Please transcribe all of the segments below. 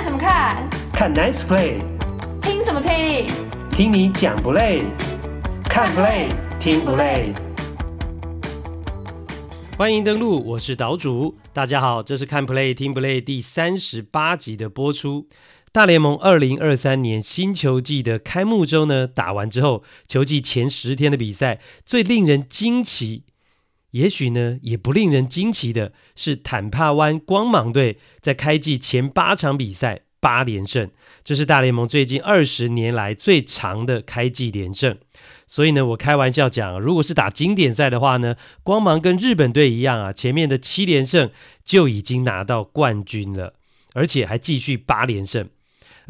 看什么看？看 Nice Play。听什么听？听你讲不累？看 Play 听不累？欢迎登录，我是岛主。大家好，这是看 Play 听 Play 第三十八集的播出。大联盟二零二三年新球季的开幕周呢，打完之后，球季前十天的比赛最令人惊奇，也许呢也不令人惊奇的是，坦帕湾光芒队在开季前八场比赛八连胜，这是大联盟最近二十年来最长的开季连胜。所以呢，我开玩笑讲，如果是打经典赛的话呢，光芒跟日本队一样啊，前面的七连胜就已经拿到冠军了，而且还继续八连胜。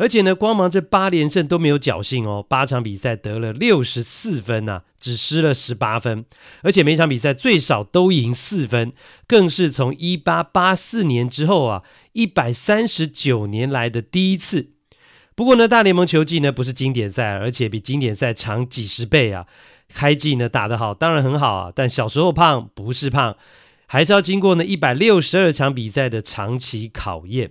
而且呢，光芒这八连胜都没有侥幸哦，八场比赛得了六十四分呐、只失了十八分，而且每场比赛最少都赢四分，更是从一八八四年之后啊，一百三十九年来的第一次。不过呢，大联盟球季呢不是经典赛，而且比经典赛长几十倍啊。开季呢打得好，当然很好啊，但小时候胖不是胖，还是要经过呢一百六十二场比赛的长期考验。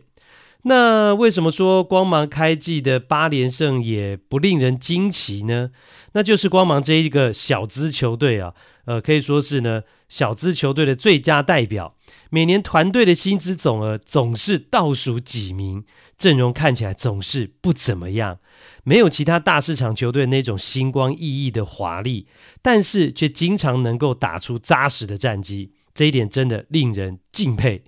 那为什么说光芒开季的八连胜也不令人惊奇呢？那就是光芒这一个小资球队啊，呃，可以说是呢小资球队的最佳代表。每年团队的薪资总额总是倒数几名，阵容看起来总是不怎么样，没有其他大市场球队那种星光熠熠的华丽，但是却经常能够打出扎实的战绩，这一点真的令人敬佩。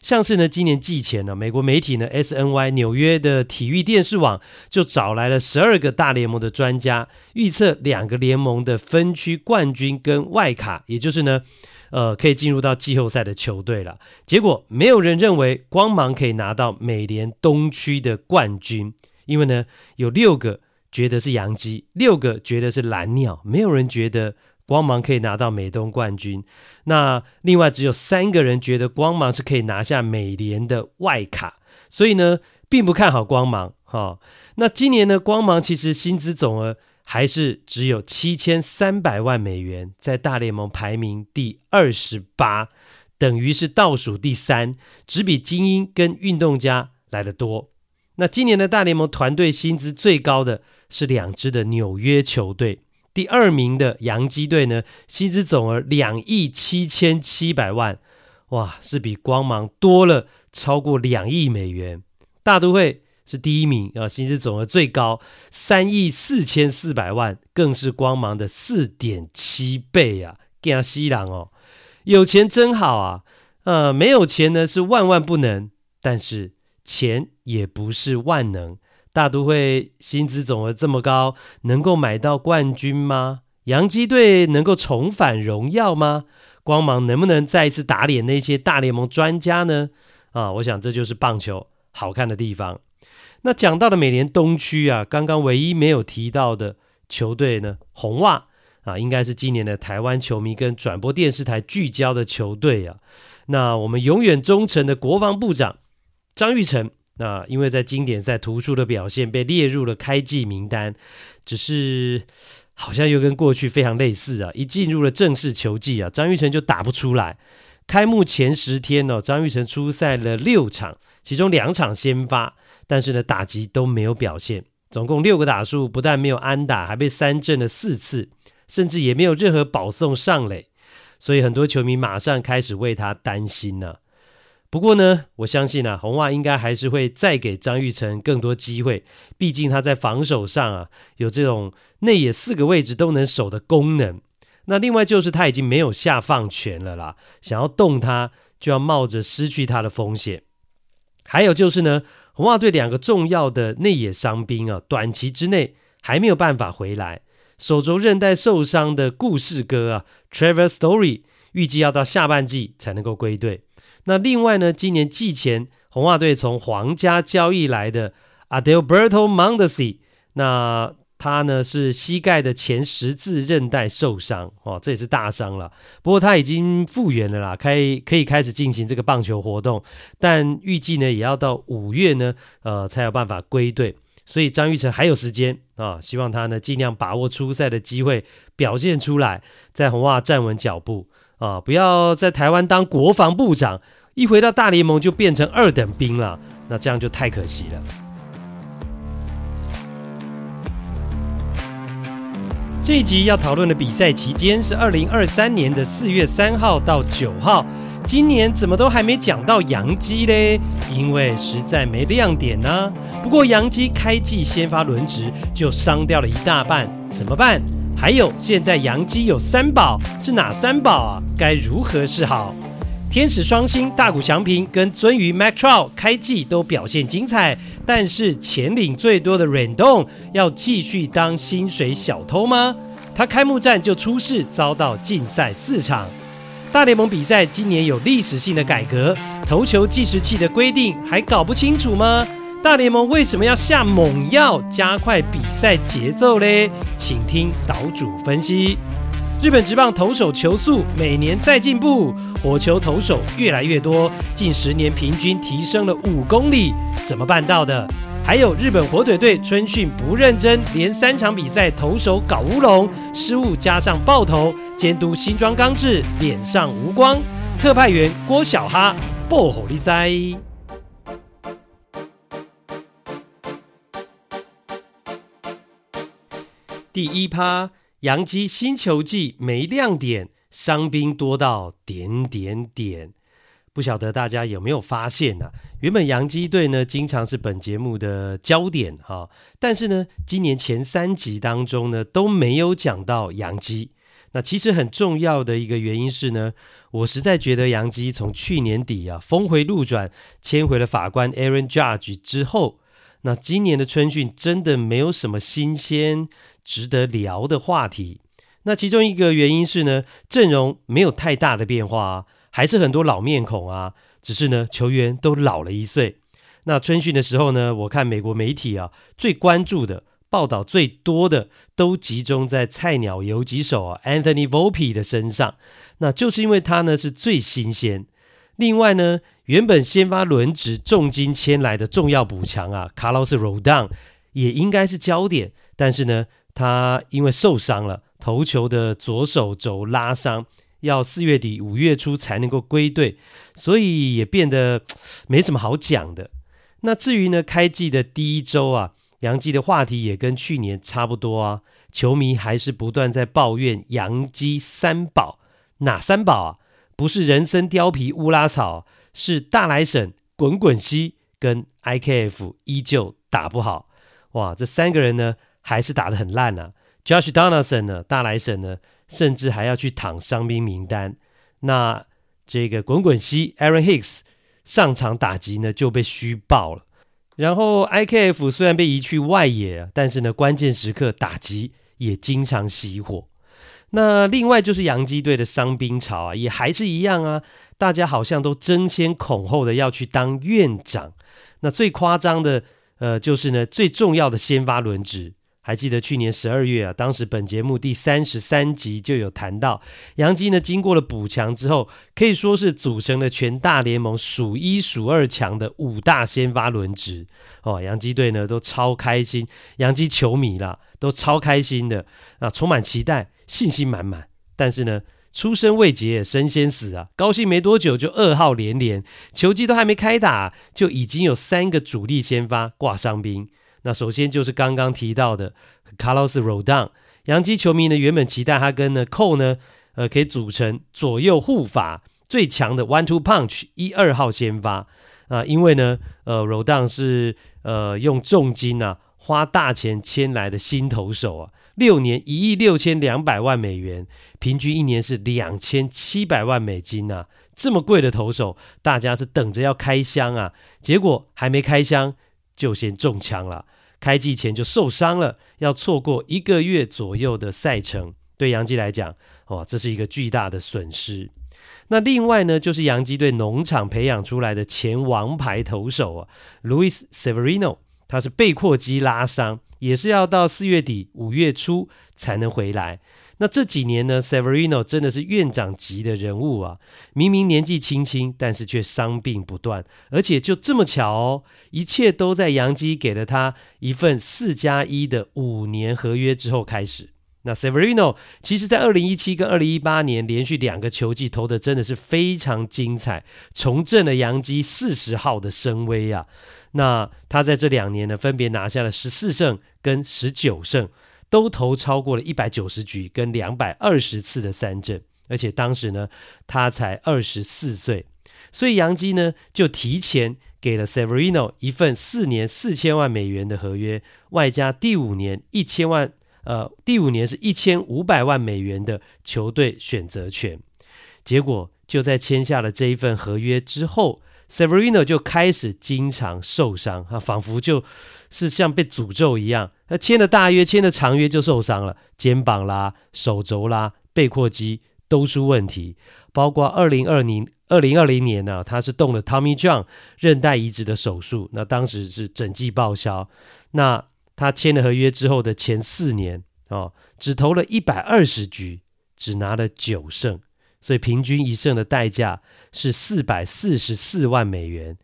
像是呢，今年季前呢，美国媒体呢，SNY 纽约的体育电视网就找来了十二个大联盟的专家，预测两个联盟的分区冠军跟外卡，也就是呢，呃，可以进入到季后赛的球队了。结果没有人认为光芒可以拿到美联东区的冠军，因为呢，有六个觉得是洋基，六个觉得是蓝鸟，没有人觉得。光芒可以拿到美东冠军，那另外只有三个人觉得光芒是可以拿下美联的外卡，所以呢，并不看好光芒哈、那今年呢，光芒其实薪资总额还是只有七千三百万美元，在大联盟排名第二十八，等于是倒数第三，只比精英跟运动家来得多。那今年的大联盟团队薪资最高的是两支的纽约球队。第二名的洋基队呢，薪资总额两亿七千七百万，哇，是比光芒多了超过两亿美元。大都会是第一名啊，薪资总额最高三亿四千四百万，更是光芒的四点七倍啊！惊死人哦，有钱真好啊，呃，没有钱呢是万万不能，但是钱也不是万能。大都会薪资总额这么高，能够买到冠军吗？洋基队能够重返荣耀吗？光芒能不能再一次打脸那些大联盟专家呢？啊，我想这就是棒球好看的地方。那讲到了美联东区啊，刚刚唯一没有提到的球队呢，红袜啊，应该是今年的台湾球迷跟转播电视台聚焦的球队啊。那我们永远忠诚的国防部长张玉成。那因为在经典赛突出的表现被列入了开季名单，只是好像又跟过去非常类似啊！一进入了正式球季啊，张育成就打不出来。开幕前十天哦，张育成出赛了六场，其中两场先发，但是呢打击都没有表现，总共六个打数，不但没有安打，还被三振了四次，甚至也没有任何保送上垒，所以很多球迷马上开始为他担心了、不过呢，我相信啊，红袜应该还是会再给张玉成更多机会。毕竟他在防守上啊，有这种内野四个位置都能守的功能。那另外就是他已经没有下放权了啦，想要动他就要冒着失去他的风险。还有就是呢，红袜队两个重要的内野伤兵啊，短期之内还没有办法回来。手肘韧带受伤的故事哥啊，Trevor Story，预计要到下半季才能够归队。那另外呢，今年季前红袜队从皇家交易来的 Adelberto Mondesi，那他呢是膝盖的前十字韧带受伤哦，这也是大伤了。不过他已经复原了啦，可以可以开始进行这个棒球活动，但预计呢也要到五月呢，呃才有办法归队。所以张育成还有时间啊，希望他呢尽量把握出赛的机会，表现出来，在红袜站稳脚步啊，不要在台湾当国防部长。一回到大联盟就变成二等兵了，那这样就太可惜了。这一集要讨论的比赛期间是二零二三年的四月三号到九号。今年怎么都还没讲到杨基嘞？因为实在没亮点呢、不过杨基开季先发轮值就伤掉了一大半，怎么办？还有现在杨基有三宝，是哪三宝啊？该如何是好？天使双星大谷翔平跟鱒鱼 Mike Trout 开季都表现精彩，但是钱领最多的 Randon 要继续当薪水小偷吗？他开幕战就出事，遭到禁赛四场。大联盟比赛今年有历史性的改革，投球计时器的规定还搞不清楚吗？大联盟为什么要下猛药加快比赛节奏嘞？请听岛主分析。日本职棒投手球速每年在进步，火球投手越来越多，近十年平均提升了五公里，怎么办到的？还有日本火腿队春训不认真，连三场比赛投手搞乌龙，失误加上爆头。监督新庄刚志脸上无光，特派员郭小哈爆火力哉。第一趴，洋基新球季没亮点，伤兵多到点点点。不晓得大家有没有发现啊？原本洋基队呢，经常是本节目的焦点哈，但是呢，今年前三集当中呢，都没有讲到洋基。那其实很重要的一个原因是呢，我实在觉得洋基从去年底啊峰回路转，签回了法官 Aaron Judge 之后，那今年的春训真的没有什么新鲜值得聊的话题。那其中一个原因是呢，阵容没有太大的变化啊，还是很多老面孔啊，只是呢球员都老了一岁。那春训的时候呢，我看美国媒体啊最关注的。报道最多的都集中在菜鸟游击手啊 Anthony Volpe 的身上，那就是因为他呢是最新鲜。另外呢，原本先发轮值重金签来的重要补强啊，Carlos Rodon 也应该是焦点，但是呢，他因为受伤了，投球的左手肘拉伤，要四月底五月初才能够归队，所以也变得没什么好讲的。那至于呢，开季的第一周啊。杨基的话题也跟去年差不多啊，球迷还是不断在抱怨杨基三宝，哪三宝啊？不是人参貂皮乌拉草，是大来省滚滚西跟 IKF 依旧打不好。哇，这三个人呢还是打得很烂啊。Josh Donaldson 呢，大来神呢，甚至还要去躺伤兵名单。那这个滚滚西 Aaron Hicks 上场打击呢就被虚报了。然后，IKF 虽然被移去外野，但是呢，关键时刻打击也经常熄火。那另外就是洋基队的伤兵潮啊，也还是一样啊，大家好像都争先恐后的要去当院长。那最夸张的，呃，就是呢，最重要的先发轮值。还记得去年十二月啊，当时本节目第三十三集就有谈到，洋基呢经过了补强之后，可以说是组成了全大联盟数一数二强的五大先发轮值哦。洋基队呢都超开心，洋基球迷啦都超开心的啊，充满期待，信心满满。但是呢，出生未捷身先死啊，高兴没多久就噩耗连连，球季都还没开打，就已经有三个主力先发挂伤兵。那首先就是刚刚提到的 Carlos Rodon，洋基球迷呢原本期待他跟呢 Cole 呢，呃，可以组成左右护法最强的 One Two Punch 一二号先发啊，因为呢，呃，Rodon 是呃用重金啊花大钱签来的新投手啊，六年一亿六千两百万美元，平均一年是两千七百万美金啊，这么贵的投手，大家是等着要开箱啊，结果还没开箱。就先中枪了，开季前就受伤了，要错过一个月左右的赛程，对杨基来讲，哇，这是一个巨大的损失。那另外呢，就是杨基队农场培养出来的前王牌投手啊，Luis Severino，他是背阔肌拉伤，也是要到四月底五月初才能回来。那这几年呢，Severino 真的是院长级的人物啊！明明年纪轻轻，但是却伤病不断，而且就这么巧哦，一切都在洋基给了他一份四加一的五年合约之后开始。那 Severino 其实在二零一七跟二零一八年连续两个球季投的真的是非常精彩，重振了洋基四十号的声威啊。那他在这两年呢，分别拿下了十四胜跟十九胜，都投超过了一百九十局跟两百二十次的三振，而且当时呢，他才二十四岁，所以杨基呢就提前给了 Severino 一份四年四千万美元的合约，外加第五年一千万，呃，第五年是一千五百万美元的球队选择权。结果就在签下了这一份合约之后。Severino 就开始经常受伤，啊，仿佛就是像被诅咒一样。他签了大约，签了长约就受伤了，肩膀啦、手肘啦、背阔肌都出问题。包括二零二零二零二零年呢、他是动了 Tommy John 韧带移植的手术，那当时是整季报销。那他签了合约之后的前四年哦，只投了一百二十局，只拿了九胜。所以平均一胜的代价是四百四十四万美元，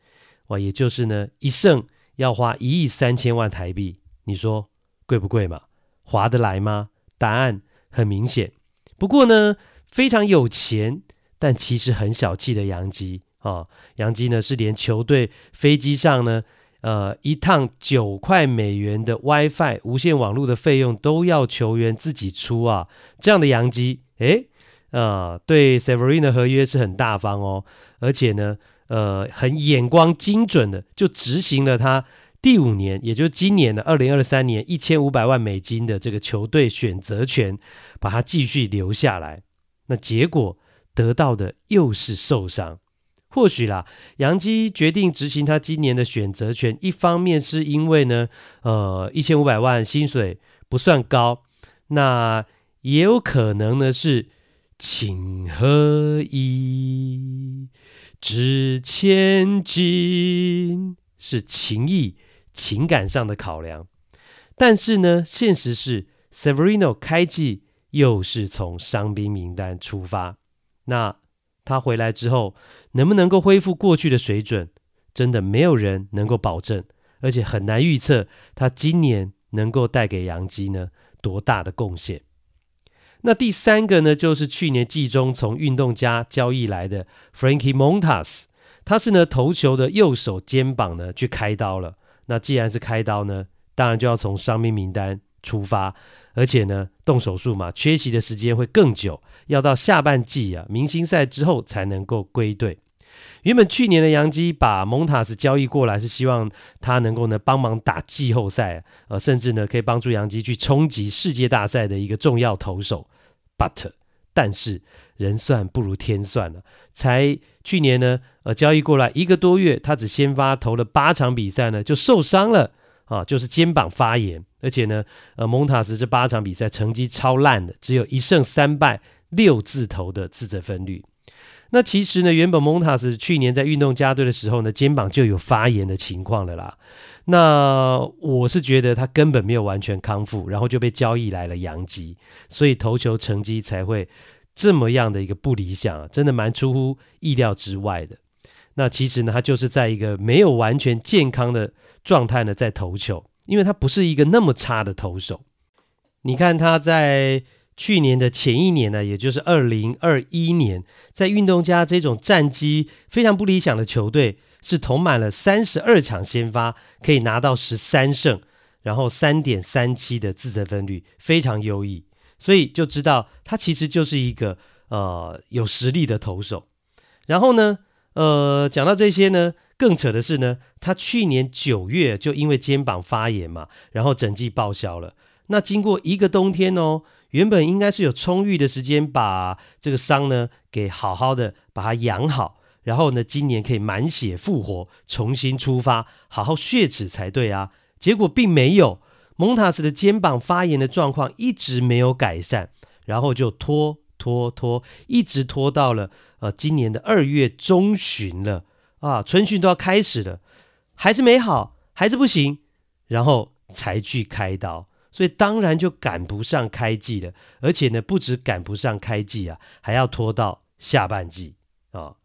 哇，也就是呢一胜要花一亿三千万台币，你说贵不贵嘛？划得来吗？答案很明显。不过呢，非常有钱，但其实很小气的洋基啊，洋基呢是连球队飞机上呢，呃，一趟九块美元的 WiFi 无线网络的费用都要球员自己出啊，这样的洋基，诶。呃，对 Severin 的合约是很大方哦，而且呢，呃，很眼光精准的就执行了他第五年，也就是今年的二零二三年一千五百万美金的这个球队选择权，把他继续留下来。那结果得到的又是受伤。或许啦，杨基决定执行他今年的选择权，一方面是因为呢，呃，一千五百万薪水不算高，那也有可能呢是。情何以值千金，是情义、情感上的考量。但是呢，现实是 Severino 开季又是从伤兵名单出发。那他回来之后，能不能够恢复过去的水准，真的没有人能够保证，而且很难预测他今年能够带给杨基呢多大的贡献。那第三个呢，就是去年季中从运动家交易来的 Frankie Montas，他是呢投球的右手肩膀呢去开刀了。那既然是开刀呢，当然就要从伤病名单出发，而且呢动手术嘛，缺席的时间会更久，要到下半季啊明星赛之后才能够归队。原本去年的洋基把 Montas 交易过来，是希望他能够呢帮忙打季后赛，呃，甚至呢可以帮助洋基去冲击世界大赛的一个重要投手。But，但是人算不如天算了，才去年呢，呃，交易过来一个多月，他只先发投了八场比赛呢，就受伤了啊，就是肩膀发炎，而且呢，呃，蒙塔斯这八场比赛成绩超烂的，只有一胜三败六字头的自责分率。那其实呢，原本蒙塔斯去年在运动家队的时候呢，肩膀就有发炎的情况了啦。那我是觉得他根本没有完全康复，然后就被交易来了洋基，所以投球成绩才会这么样的一个不理想，啊真的蛮出乎意料之外的。那其实呢，他就是在一个没有完全健康的状态呢在投球，因为他不是一个那么差的投手。你看他在去年的前一年呢，也就是二零二一年，在运动家这种战绩非常不理想的球队。是投满了三十二场先发，可以拿到十三胜，然后三点三七的自责分率，非常优异。所以就知道他其实就是一个呃有实力的投手。然后呢，呃，讲到这些呢，更扯的是呢，他去年九月就因为肩膀发炎嘛，然后整季报销了。那经过一个冬天哦，原本应该是有充裕的时间把这个伤呢给好好的把它养好。然后呢，今年可以满血复活，重新出发，好好血齿才对啊！结果并没有，蒙塔斯的肩膀发炎的状况一直没有改善，然后就拖拖拖，一直拖到了呃今年的二月中旬了啊，春训都要开始了，还是没好，还是不行，然后才去开刀，所以当然就赶不上开季了，而且呢，不止赶不上开季啊，还要拖到下半季啊。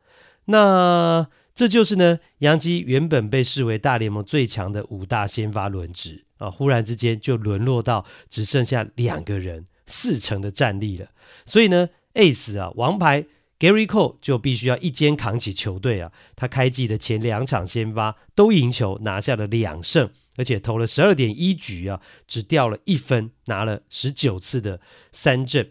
那这就是呢，杨基原本被视为大联盟最强的五大先发轮值啊，忽然之间就沦落到只剩下两个人，四成的战力了。所以呢，Ace 啊，王牌 Gary Cole 就必须要一肩扛起球队啊。他开季的前两场先发都赢球，拿下了两胜，而且投了十二点一局啊，只掉了一分，拿了十九次的三振。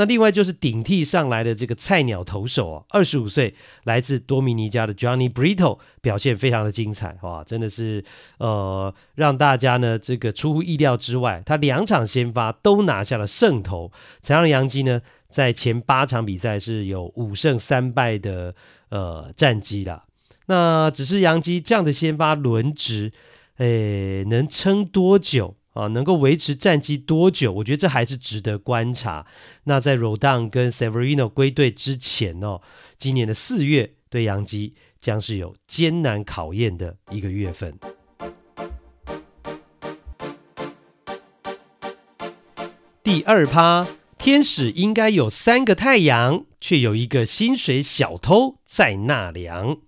那另外就是顶替上来的这个菜鸟投手啊，二十五岁，来自多米尼加的 Johnny Brito 表现非常的精彩，哇，真的是呃让大家呢这个出乎意料之外，他两场先发都拿下了胜投，才让杨基呢在前八场比赛是有五胜三败的呃战绩啦。那只是杨基这样的先发轮值，诶，能撑多久？啊，能够维持战绩多久？我觉得这还是值得观察。那在 Rodon 跟 Severino 归队之前哦，今年的四月对洋基将是有艰难考验的一个月份。第二趴，天使应该有三个太阳，却有一个薪水小偷在纳凉。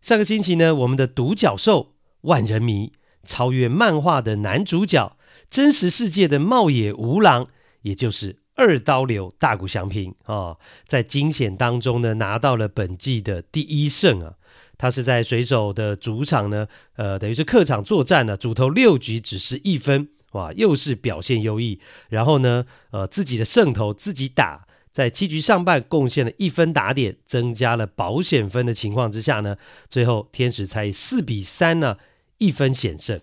上个星期呢，我们的独角兽万人迷。超越漫画的男主角，真实世界的茂野吾郎，也就是二刀流大谷翔平啊、在惊险当中呢，拿到了本季的第一胜啊。他是在水手的主场呢，呃，等于是客场作战呢，主投六局只失一分，哇，又是表现优异。然后呢，呃，自己的胜投自己打，在七局上半贡献了一分打点，增加了保险分的情况之下呢，最后天使才以四比三呢。一分险胜，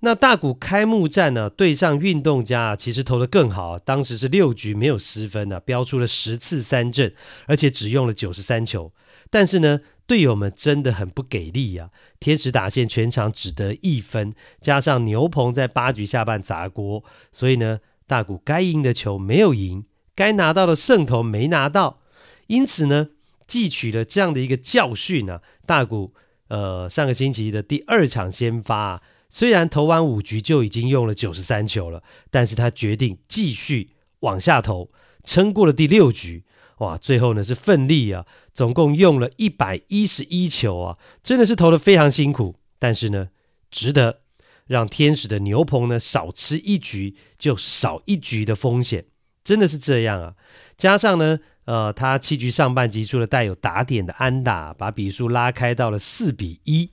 那大谷开幕战呢，对上运动家其实投得更好，当时是六局没有失分呢，飙出了十次三振，而且只用了九十三球。但是呢，队友们真的很不给力呀，天使打线全场只得一分，加上牛棚在八局下半砸锅，所以呢，大谷该赢的球没有赢，该拿到的胜投没拿到，因此呢，汲取了这样的一个教训啊，大谷。呃，上个星期的第二场先发啊，虽然投完五局就已经用了九十三球了，但是他决定继续往下投，撑过了第六局，哇，最后呢是奋力啊，总共用了一百一十一球啊，真的是投得非常辛苦，但是呢，值得让天使的牛棚呢少吃一局就少一局的风险，真的是这样啊，加上呢。呃，他七局上半击出了带有打点的安打，把比数拉开到了四比一。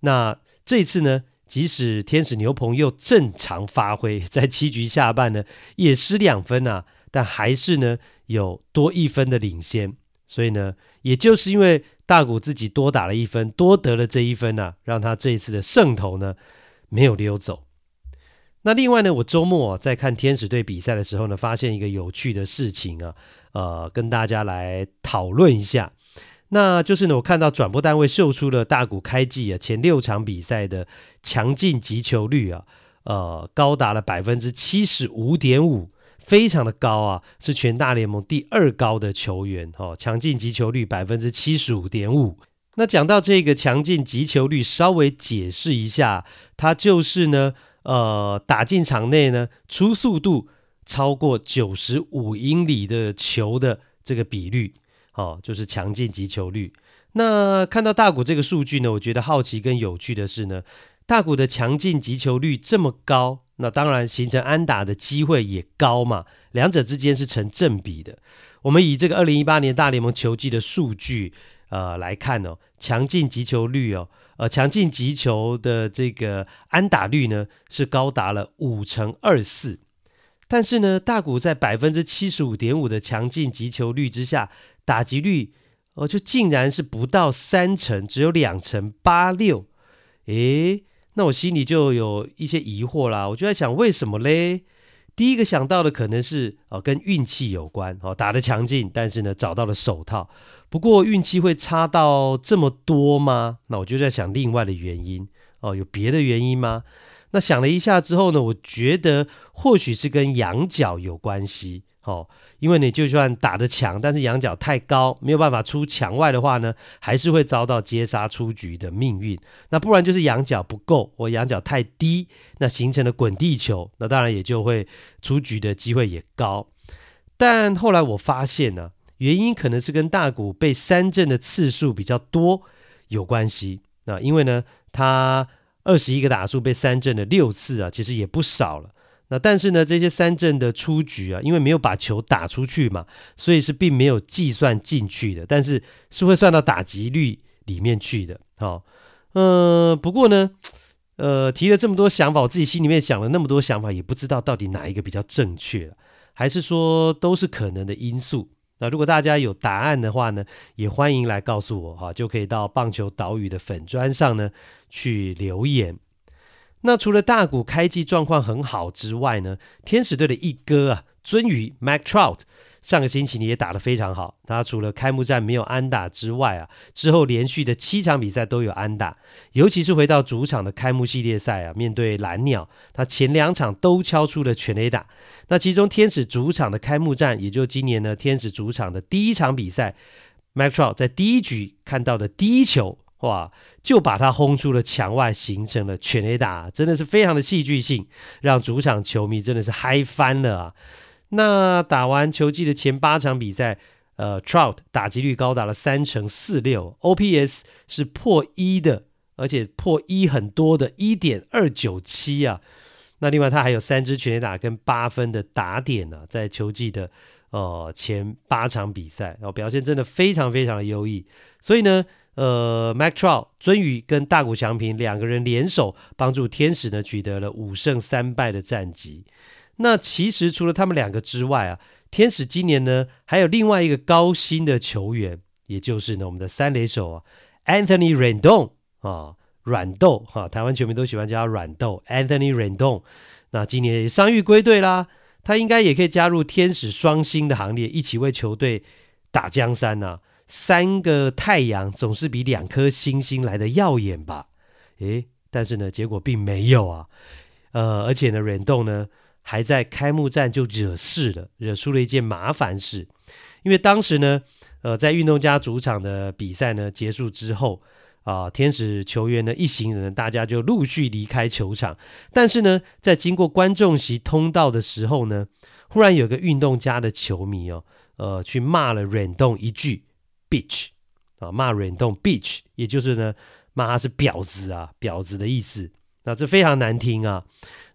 那这次呢，即使天使牛棚又正常发挥，在七局下半呢也失两分啊，但还是呢有多一分的领先。所以呢，也就是因为大谷自己多打了一分，多得了这一分啊，让他这一次的胜投呢没有溜走。那另外呢，我周末啊，在看天使队比赛的时候呢，发现一个有趣的事情啊。呃，跟大家来讨论一下，那就是呢，我看到转播单位秀出了大谷开季啊前六场比赛的强劲击球率啊，呃，高达了百分之七十五点五，非常的高啊，是全大联盟第二高的球员哦。强劲击球率百分之七十五点五。那讲到这个强劲击球率，稍微解释一下，它就是呢，呃，打进场内呢，初速度。超过九十五英里的球的这个比率，哦，就是强劲击球率。那看到大谷这个数据呢，我觉得好奇跟有趣的是呢，大谷的强劲击球率这么高，那当然形成安打的机会也高嘛，两者之间是成正比的。我们以这个二零一八年大联盟球季的数据，呃来看哦，强劲击球率哦，呃强劲击球的这个安打率呢是高达了五成二四。但是呢，大谷在百分之七十五点五的强劲击球率之下，打击率哦，就竟然是不到三成，只有两成八六。诶，那我心里就有一些疑惑啦，我就在想，为什么嘞？第一个想到的可能是哦，跟运气有关哦，打得强劲，但是呢，找到了手套。不过运气会差到这么多吗？那我就在想另外的原因哦，有别的原因吗？那想了一下之后呢，我觉得或许是跟羊角有关系，哦，因为你就算打得强，但是仰角太高，没有办法出墙外的话呢，还是会遭到接杀出局的命运。那不然就是仰角不够，或仰角太低，那形成了滚地球，那当然也就会出局的机会也高。但后来我发现呢，原因可能是跟大谷被三振的次数比较多有关系。那因为呢，他。二十一个打数被三振了六次啊，其实也不少了。那但是呢，这些三振的出局啊，因为没有把球打出去嘛，所以是并没有计算进去的，但是是会算到打击率里面去的。好、哦，呃，不过呢，呃，提了这么多想法，我自己心里面想了那么多想法，也不知道到底哪一个比较正确，还是说都是可能的因素。那如果大家有答案的话呢，也欢迎来告诉我哈，就可以到棒球岛屿的粉砖上呢去留言。那除了大谷开季状况很好之外呢，天使队的一哥啊，鱒鱼 Mike Trout 上个星期你也打得非常好。他除了开幕战没有安打之外啊，之后连续的七场比赛都有安打，尤其是回到主场的开幕系列赛啊，面对蓝鸟，他前两场都敲出了全垒打。那其中天使主场的开幕战，也就今年呢天使主场的第一场比赛，Mike Trout 在第一局看到的第一球。哇！就把他轰出了墙外，形成了全垒打，真的是非常的戏剧性，让主场球迷真的是嗨翻了啊！那打完球季的前八场比赛，呃，Trout 打击率高达了三成四六，OPS 是破一的，而且破一很多的，一点二九七啊！那另外他还有三支全垒打跟八分的打点呢、在球季的呃前八场比赛，然后表现真的非常非常的优异，所以呢。呃，Mike Trout 鱒鱼跟大谷翔平两个人联手帮助天使呢取得了五胜三败的战绩。那其实除了他们两个之外啊，天使今年呢还有另外一个高薪的球员，也就是呢我们的三垒手啊，Anthony Rendon 啊，软豆哈、台湾球迷都喜欢叫他软豆，Anthony Rendon。那今年也伤愈归队啦，他应该也可以加入天使双星的行列，一起为球队打江山呐、三个太阳总是比两颗星星来的耀眼吧？诶，但是呢，结果并没有啊。呃，而且呢，Rendon 呢还在开幕战就惹事了，惹出了一件麻烦事。因为当时呢，呃，在运动家主场的比赛呢结束之后啊，天使球员呢一行人大家就陆续离开球场。但是呢，在经过观众席通道的时候呢，忽然有个运动家的球迷哦，呃，去骂了 Rendon 一句。Bitch 啊，骂 Rendon Bitch，也就是呢骂他是婊子啊，婊子的意思。那这非常难听啊。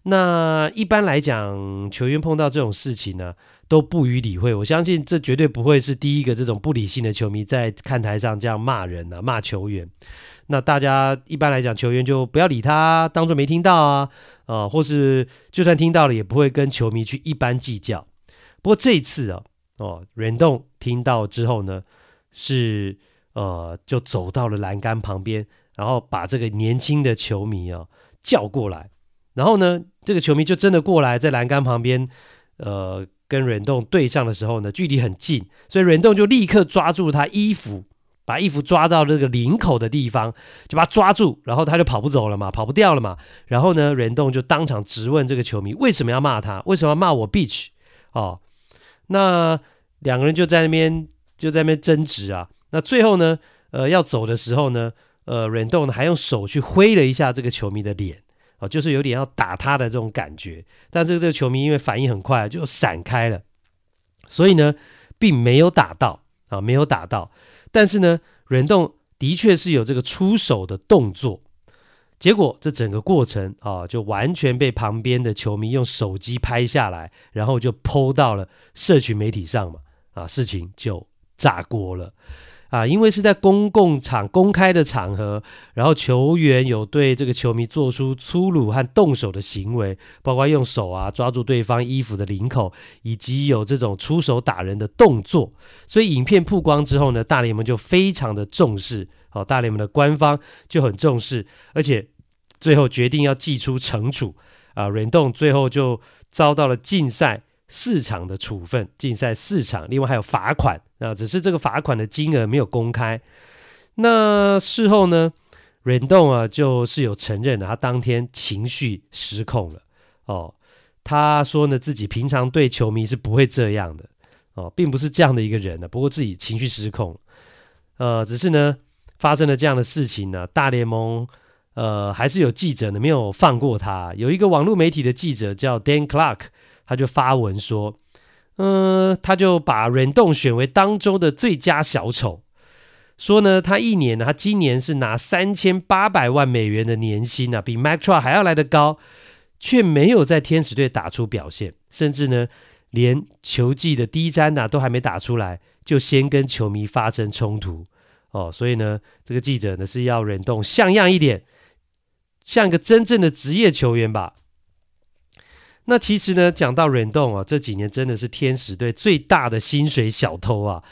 那一般来讲，球员碰到这种事情呢，都不予理会。我相信这绝对不会是第一个这种不理性的球迷在看台上这样骂人啊，骂球员。那大家一般来讲，球员就不要理他，当做没听到啊，啊、或是就算听到了，也不会跟球迷去一般计较。不过这一次啊，哦，Rendon 听到之后呢。是呃，就走到了栏杆旁边，然后把这个年轻的球迷啊叫过来，然后呢，这个球迷就真的过来在栏杆旁边，呃，跟忍动对上的时候呢，距离很近，所以忍动就立刻抓住他衣服，把衣服抓到这个领口的地方，就把他抓住，然后他就跑不走了嘛，跑不掉了嘛，然后呢忍动就当场质问这个球迷为什么要骂他，为什么要骂我 bitch 哦，那两个人就在那边。就在那边争执啊，那最后呢，呃，要走的时候呢，呃，Rendon 呢还用手去挥了一下这个球迷的脸，啊，就是有点要打他的这种感觉，但是这个球迷因为反应很快，就闪开了，所以呢，并没有打到啊，没有打到，但是呢，Rendon 的确是有这个出手的动作，结果这整个过程啊，就完全被旁边的球迷用手机拍下来，然后就 PO 到了社群媒体上嘛，啊，事情就。炸锅了啊！因为是在公共场、公开的场合，然后球员有对这个球迷做出粗鲁和动手的行为，包括用手啊抓住对方衣服的领口，以及有这种出手打人的动作。所以影片曝光之后呢，大联盟就非常的重视，好、哦，大联盟的官方就很重视，而且最后决定要祭出惩处啊任栋最后就遭到了禁赛。四场的处分，禁赛四场，另外还有罚款啊，只是这个罚款的金额没有公开。那事后呢，Rendon 啊就是有承认了，他当天情绪失控了哦。他说呢，自己平常对球迷是不会这样的哦，并不是这样的一个人呢。不过自己情绪失控，呃，只是呢发生了这样的事情呢，大联盟呃还是有记者呢没有放过他。有一个网络媒体的记者叫 Dan Clark。他就发文说，嗯、他就把 Rendon 选为当周的最佳小丑，说呢，他一年呢，他今年是拿三千八百万美元的年薪啊，比 mike try 还要来得高，却没有在天使队打出表现，甚至呢，连球季的第一战呢都还没打出来，就先跟球迷发生冲突哦。所以呢，这个记者呢是要忍动像样一点，像个真正的职业球员吧。那其实呢，讲到忍动啊，这几年真的是天使队最大的薪水小偷啊，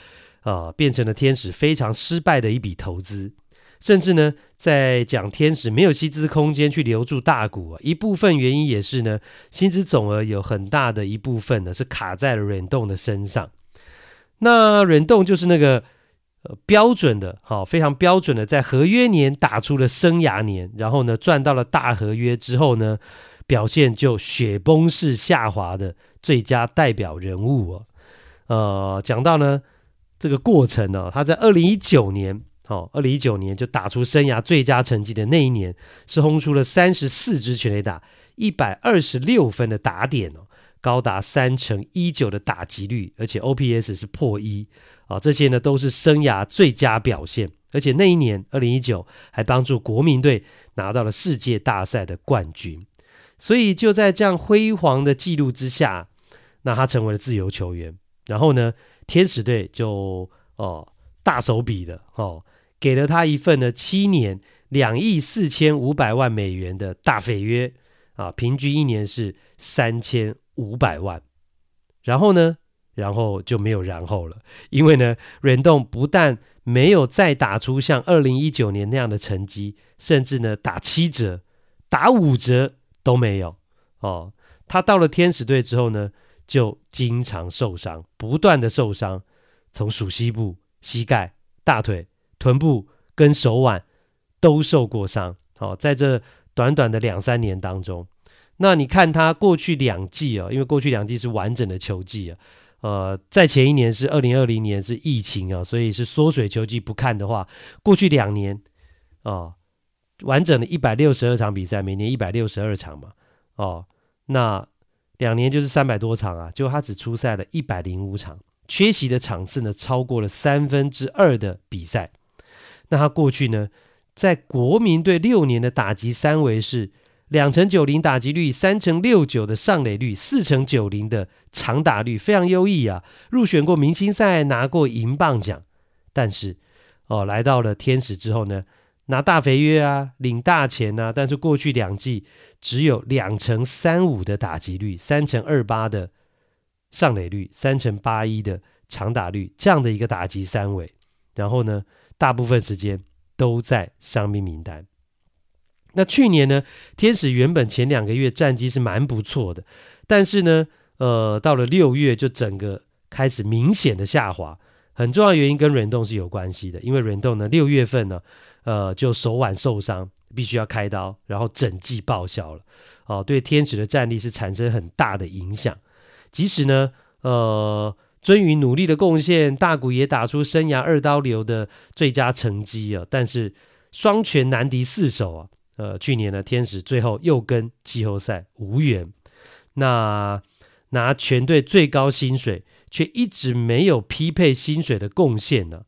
啊、变成了天使非常失败的一笔投资。甚至呢，在讲天使没有薪资空间去留住大股啊，一部分原因也是呢，薪资总额有很大的一部分呢是卡在了忍动的身上。那忍动就是那个呃标准的，好、非常标准的，在合约年打出了生涯年，然后呢赚到了大合约之后呢，表现就雪崩式下滑的最佳代表人物哦。呃，讲到呢这个过程呢、哦，他在二零一九年。好，二零一九年就打出生涯最佳成绩的那一年，是轰出了三十四支全垒打，一百二十六分的打点哦，高达三成一九的打击率，而且 OPS 是破一啊，这些呢都是生涯最佳表现，而且那一年二零一九还帮助国民队拿到了世界大赛的冠军，所以就在这样辉煌的记录之下，那他成为了自由球员，然后呢，天使队就哦大手笔的哦。给了他一份呢七年两亿四千五百万美元的大肥约啊，平均一年是三千五百万。然后呢，然后就没有然后了，因为呢，忍动不但没有再打出像二零一九年那样的成绩，甚至呢打七折、打五折都没有哦。他到了天使队之后呢，就经常受伤，不断的受伤，从属膝部、膝盖、大腿。臀部跟手腕都受过伤，好，在这短短的两三年当中，那你看他过去两季啊，因为过去两季是完整的球季啊，呃，在前一年是二零二零年是疫情啊，所以是缩水球季不看的话，过去两年啊，完整的一百六十二场比赛，每年一百六十二场嘛，哦，那两年就是三百多场啊，就他只出赛了一百零五场，缺席的场次呢超过了三分之二的比赛。那他过去呢，在国民队六年的打击三围是两成九零打击率，三成六九的上垒率，四成九零的长打率，非常优异啊！入选过明星赛，拿过银棒奖。但是哦，来到了天使之后呢，拿大肥约啊，领大钱啊，但是过去两季只有两成三五的打击率，三成二八的上垒率，三成八一的长打率，这样的一个打击三围，然后呢，大部分时间都在伤病名单。那去年呢，天使原本前两个月战绩是蛮不错的，但是呢，呃，到了六月就整个开始明显的下滑。很重要原因跟忍动是有关系的，因为忍动呢六月份呢，呃，就手腕受伤，必须要开刀，然后整季报销了。哦、对天使的战力是产生很大的影响。即使呢，呃。尊宇努力的贡献，大谷也打出生涯二刀流的最佳成绩啊！但是双拳难敌四手啊！呃，去年的天使最后又跟季后赛无缘。那拿全队最高薪水，却一直没有匹配薪水的贡献呢？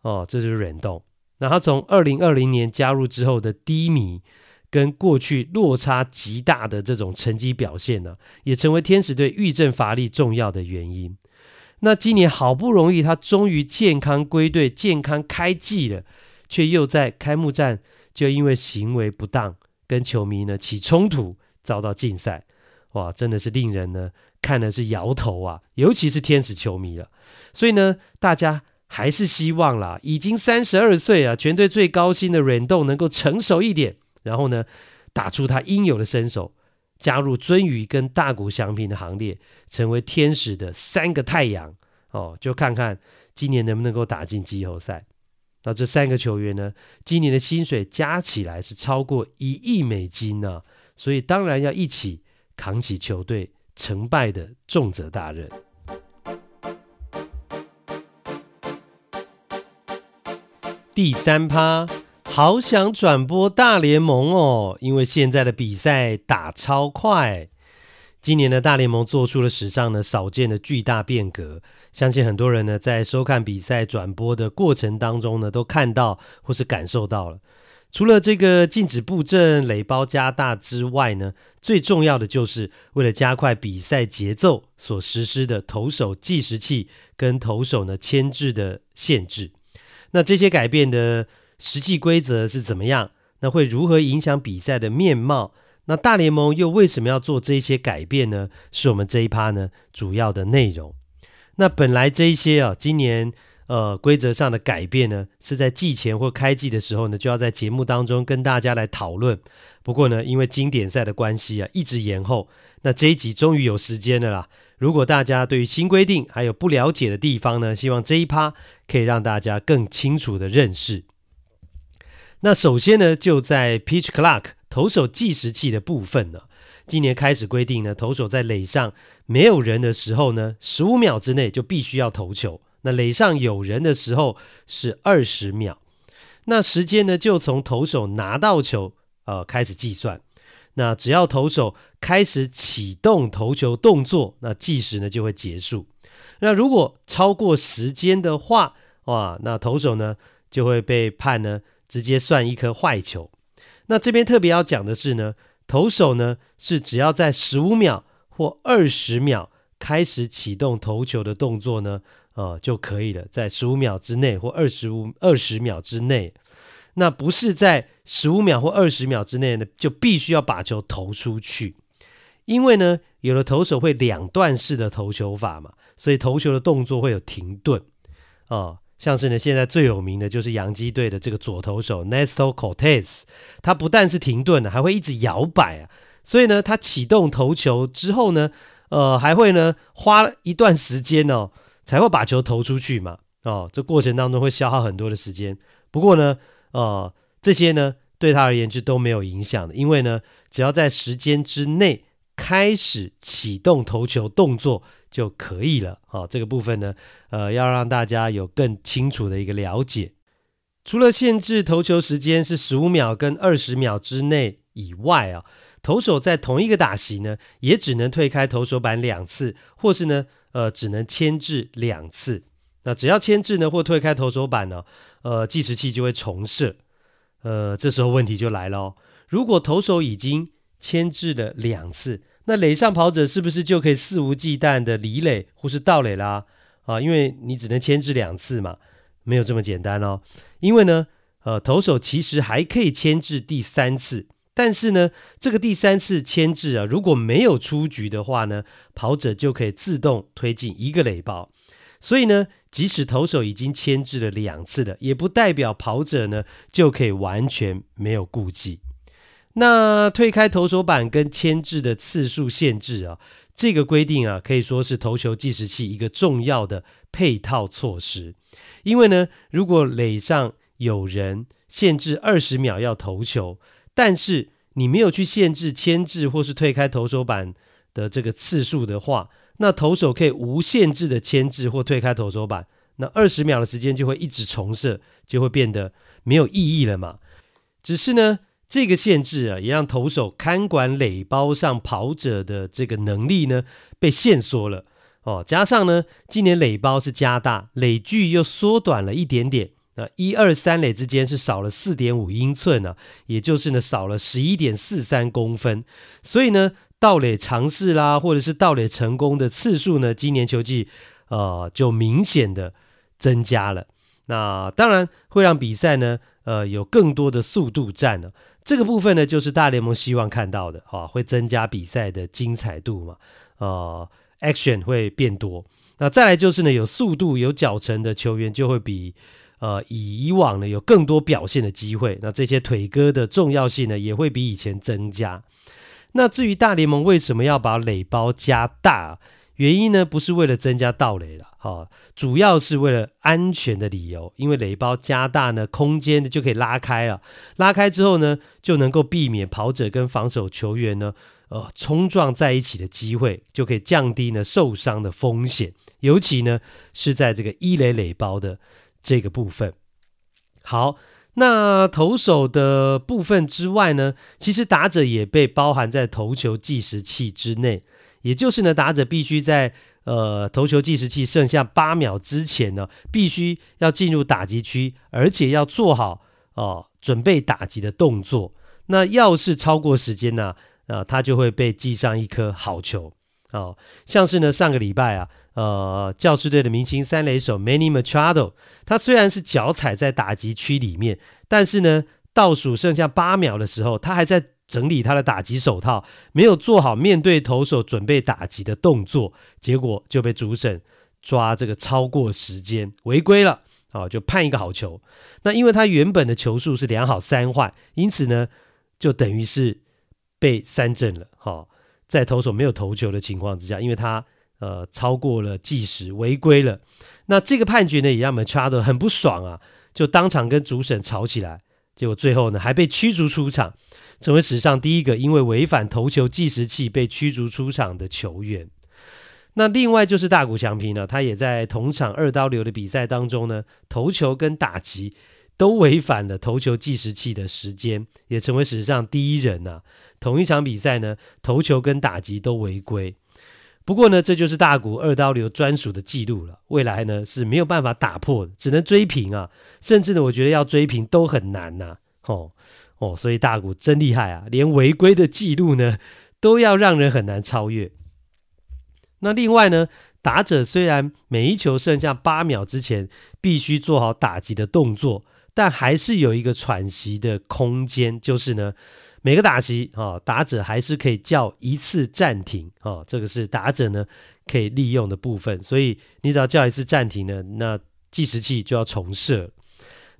哦，这就是忍动。那他从二零二零年加入之后的低迷，跟过去落差极大的这种成绩表现呢，也成为天使队郁症乏力重要的原因。那今年好不容易，他终于健康归队、健康开季了，却又在开幕战就因为行为不当跟球迷呢起冲突，遭到禁赛。哇，真的是令人呢看的是摇头啊！尤其是天使球迷了。所以呢，大家还是希望啦，已经三十二岁啊，全队最高薪的忍动能够成熟一点，然后呢，打出他应有的身手。加入尊宇跟大谷翔平的行列，成为天使的三个太阳哦，就看看今年能不能够打进季后赛。那这三个球员呢，今年的薪水加起来是超过一亿美金呢，所以当然要一起扛起球队成败的重责大任。第三趴。好想转播大联盟哦，因为现在的比赛打超快。今年的大联盟做出了史上呢少见的巨大变革，相信很多人呢在收看比赛转播的过程当中呢都看到或是感受到了。除了这个禁止布阵、垒包加大之外呢，最重要的就是为了加快比赛节奏所实施的投手计时器跟投手呢牵制的限制。那这些改变的实际规则是怎么样？那会如何影响比赛的面貌？那大联盟又为什么要做这些改变呢？是我们这一趴呢主要的内容。那本来这一些啊，今年。呃，规则上的改变呢，是在季前或开季的时候呢，就要在节目当中跟大家来讨论。不过呢，因为经典赛的关系啊，一直延后。那这一集终于有时间了啦。如果大家对于新规定还有不了解的地方呢，希望这一趴可以让大家更清楚的认识。那首先呢，就在 Pitch Clock 投手计时器的部分呢，今年开始规定呢，投手在垒上没有人的时候呢，十五秒之内就必须要投球。那垒上有人的时候是二十秒，那时间呢就从投手拿到球呃开始计算。那只要投手开始启动投球动作，那计时呢就会结束。那如果超过时间的话，哇，那投手呢就会被判呢直接算一颗坏球。那这边特别要讲的是呢，投手呢是只要在十五秒或二十秒开始启动投球的动作呢。呃，就可以了，在十五秒之内或二十五二十秒之内，那不是在十五秒或二十秒之内呢，就必须要把球投出去，因为呢，有的投手会两段式的投球法嘛，所以投球的动作会有停顿。哦、像是呢，现在最有名的就是洋基队的这个左投手 Nestor Cortez，他不但是停顿了，还会一直摇摆啊，所以呢，他启动投球之后呢，呃，还会呢花一段时间哦。才会把球投出去嘛？哦，这过程当中会消耗很多的时间。不过呢，呃，这些呢对他而言就都没有影响的，因为呢，只要在时间之内开始启动投球动作就可以了。哦，这个部分呢，呃，要让大家有更清楚的一个了解。除了限制投球时间是十五秒跟二十秒之内以外啊，投手在同一个打席呢，也只能退开投手板两次，或是呢。呃，只能牵制两次。那只要牵制呢，或退开投手板呢，呃，计时器就会重设。呃，这时候问题就来了哦。如果投手已经牵制了两次，那垒上跑者是不是就可以肆无忌惮的离垒或是盗垒啦？啊，因为你只能牵制两次嘛，没有这么简单哦。因为呢，呃，投手其实还可以牵制第三次。但是呢，这个第三次牵制啊，如果没有出局的话呢，跑者就可以自动推进一个垒包。所以呢，即使投手已经牵制了两次了，也不代表跑者呢就可以完全没有顾忌。那退开投手板跟牵制的次数限制啊，这个规定啊，可以说是投球计时器一个重要的配套措施。因为呢，如果垒上有人限制二十秒要投球。但是你没有去限制牵制或是退开投手板的这个次数的话，那投手可以无限制的牵制或退开投手板，那二十秒的时间就会一直重设，就会变得没有意义了嘛。只是呢，这个限制啊，也让投手看管垒包上跑者的这个能力呢被限缩了哦。加上呢，今年垒包是加大，垒距又缩短了一点点。那一二三垒之间是少了四点五英寸啊，也就是呢少了十一点四三公分，所以呢盗垒尝试啦，或者是盗垒成功的次数呢，今年球季呃就明显的增加了。那当然会让比赛呢呃有更多的速度战了，这个部分呢就是大联盟希望看到的啊，会增加比赛的精彩度嘛，呃，action 会变多。那再来就是呢有速度有脚程的球员就会比。呃，以以往呢有更多表现的机会，那这些腿哥的重要性呢也会比以前增加。那至于大联盟为什么要把垒包加大，原因呢不是为了增加盗垒了，哈、主要是为了安全的理由。因为垒包加大呢，空间就可以拉开了，拉开之后呢，就能够避免跑者跟防守球员呢，呃，冲撞在一起的机会，就可以降低呢受伤的风险。尤其呢是在这个一垒垒包的。这个部分好，那投手的部分之外呢，其实打者也被包含在投球计时器之内，也就是呢，打者必须在呃投球计时器剩下八秒之前呢，必须要进入打击区，而且要做好哦准备打击的动作。那要是超过时间呢，啊，他就会被记上一颗好球。哦，像是呢上个礼拜啊，呃，教士队的明星三垒手 Manny Machado，他虽然是脚踩在打击区里面，但是呢倒数剩下八秒的时候，他还在整理他的打击手套，没有做好面对投手准备打击的动作，结果就被主审抓这个超过时间违规了，啊、哦，就判一个好球。那因为他原本的球数是两好三坏，因此呢，就等于是被三振了，哈、哦。在投手没有投球的情况之下，因为他呃超过了计时违规了，那这个判决呢也让 Machado 很不爽啊，就当场跟主审吵起来，结果最后呢还被驱逐出场，成为史上第一个因为违反投球计时器被驱逐出场的球员。那另外就是大谷翔平呢，他也在同场二刀流的比赛当中呢，投球跟打击。都违反了投球计时器的时间，也成为史上第一人呐、啊。同一场比赛呢，投球跟打击都违规。不过呢，这就是大股二刀流专属的记录了。未来呢是没有办法打破，只能追平啊。甚至呢，我觉得要追平都很难呐、啊。哦哦，所以大股真厉害啊，连违规的记录呢都要让人很难超越。那另外呢，打者虽然每一球剩下八秒之前必须做好打击的动作。但还是有一个喘息的空间，就是呢，每个打击啊，打者还是可以叫一次暂停啊，这个是打者呢可以利用的部分。所以你只要叫一次暂停呢，那计时器就要重设。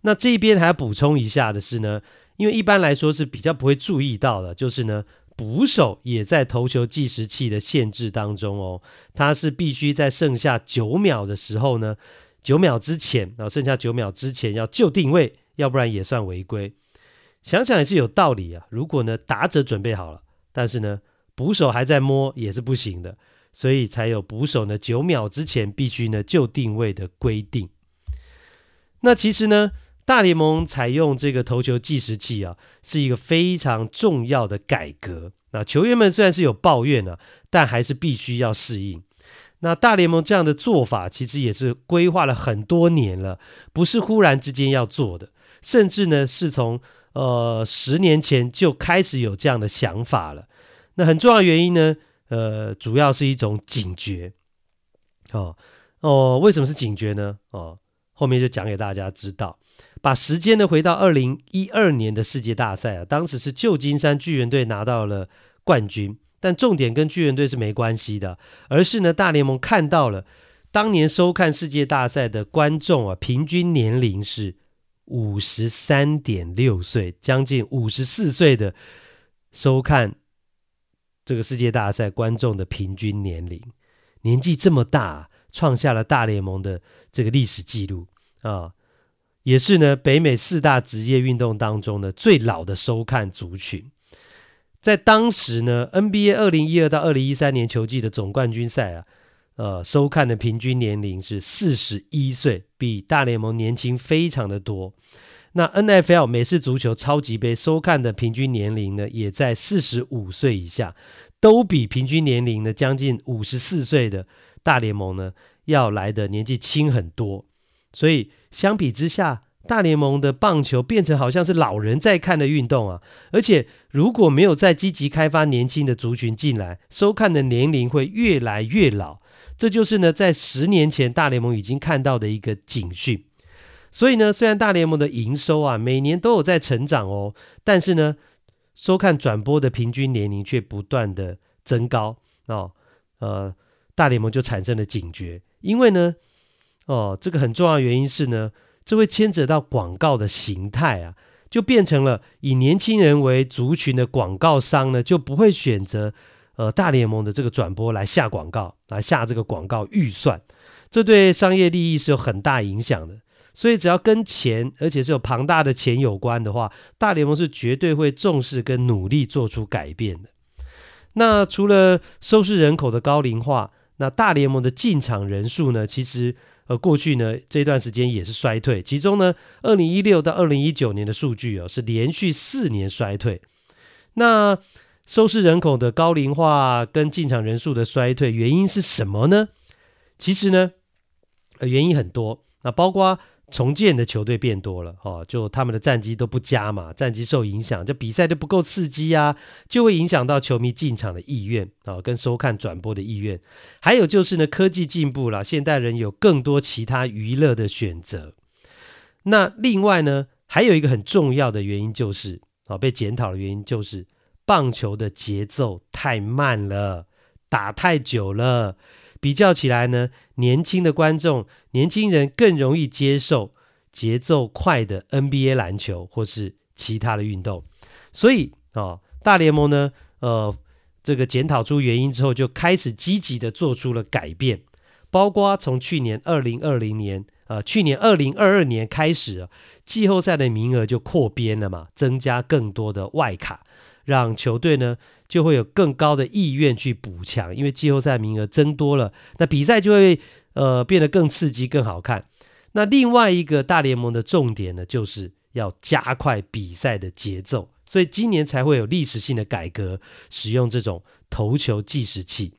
那这边还要补充一下的是呢，因为一般来说是比较不会注意到的，就是呢，捕手也在投球计时器的限制当中哦，他是必须在剩下九秒的时候呢。九秒之前，然后剩下九秒之前要就定位，要不然也算违规。想想也是有道理啊。如果呢打者准备好了，但是呢捕手还在摸也是不行的，所以才有捕手呢九秒之前必须呢就定位的规定。那其实呢大联盟采用这个投球计时器啊，是一个非常重要的改革。那球员们虽然是有抱怨啊，但还是必须要适应。那大联盟这样的做法，其实也是规划了很多年了，不是忽然之间要做的，甚至呢是从呃十年前就开始有这样的想法了。那很重要的原因呢，呃，主要是一种警觉。哦哦，为什么是警觉呢？哦，后面就讲给大家知道。把时间呢回到二零一二年的世界大赛啊，当时是旧金山巨人队拿到了冠军。但重点跟巨人队是没关系的，而是呢，大联盟看到了当年收看世界大赛的观众啊，平均年龄是五十三点六岁，将近五十四岁的收看这个世界大赛观众的平均年龄，年纪这么大，创下了大联盟的这个历史记录啊，也是呢北美四大职业运动当中呢最老的收看族群。在当时呢，NBA 二零一二到二零一三年球季的总冠军赛啊，呃，收看的平均年龄是四十一岁，比大联盟年轻非常的多。那 NFL 美式足球超级杯收看的平均年龄呢，也在四十五岁以下，都比平均年龄呢将近五十四岁的大联盟呢要来的年纪轻很多。所以相比之下，大联盟的棒球变成好像是老人在看的运动啊，而且如果没有再积极开发年轻的族群进来，收看的年龄会越来越老。这就是呢，在十年前大联盟已经看到的一个警讯。所以呢，虽然大联盟的营收啊每年都有在成长哦，但是呢，收看转播的平均年龄却不断的增高哦。呃，大联盟就产生了警觉，因为呢，哦，这个很重要原因是呢。这会牵扯到广告的形态啊，就变成了以年轻人为族群的广告商呢，就不会选择呃大联盟的这个转播来下广告，来下这个广告预算，这对商业利益是有很大影响的。所以只要跟钱，而且是有庞大的钱有关的话，大联盟是绝对会重视跟努力做出改变的。那除了收视人口的高龄化，那大联盟的进场人数呢，其实。呃过去呢，这段时间也是衰退，其中呢，二零一六到二零一九年的数据哦，是连续四年衰退。那收视人口的高龄化跟进场人数的衰退，原因是什么呢？其实呢，呃，原因很多，那包括重建的球队变多了，哦，就他们的战绩都不佳嘛，战绩受影响，这比赛就不够刺激啊，就会影响到球迷进场的意愿啊、哦，跟收看转播的意愿。还有就是呢，科技进步了，现代人有更多其他娱乐的选择。那另外呢，还有一个很重要的原因就是啊、哦，被检讨的原因就是棒球的节奏太慢了，打太久了。比较起来呢，年轻的观众、年轻人更容易接受节奏快的 NBA 篮球或是其他的运动，所以、哦，大联盟呢，呃，这个检讨出原因之后，就开始积极的做出了改变，包括从去年二零二零年，呃，去年二零二二年开始，季后赛的名额就扩编了嘛，增加更多的外卡，让球队呢。就会有更高的意愿去补强，因为季后赛名额增多了，那比赛就会呃变得更刺激、更好看。那另外一个大联盟的重点呢，就是要加快比赛的节奏，所以今年才会有历史性的改革，使用这种投球计时器。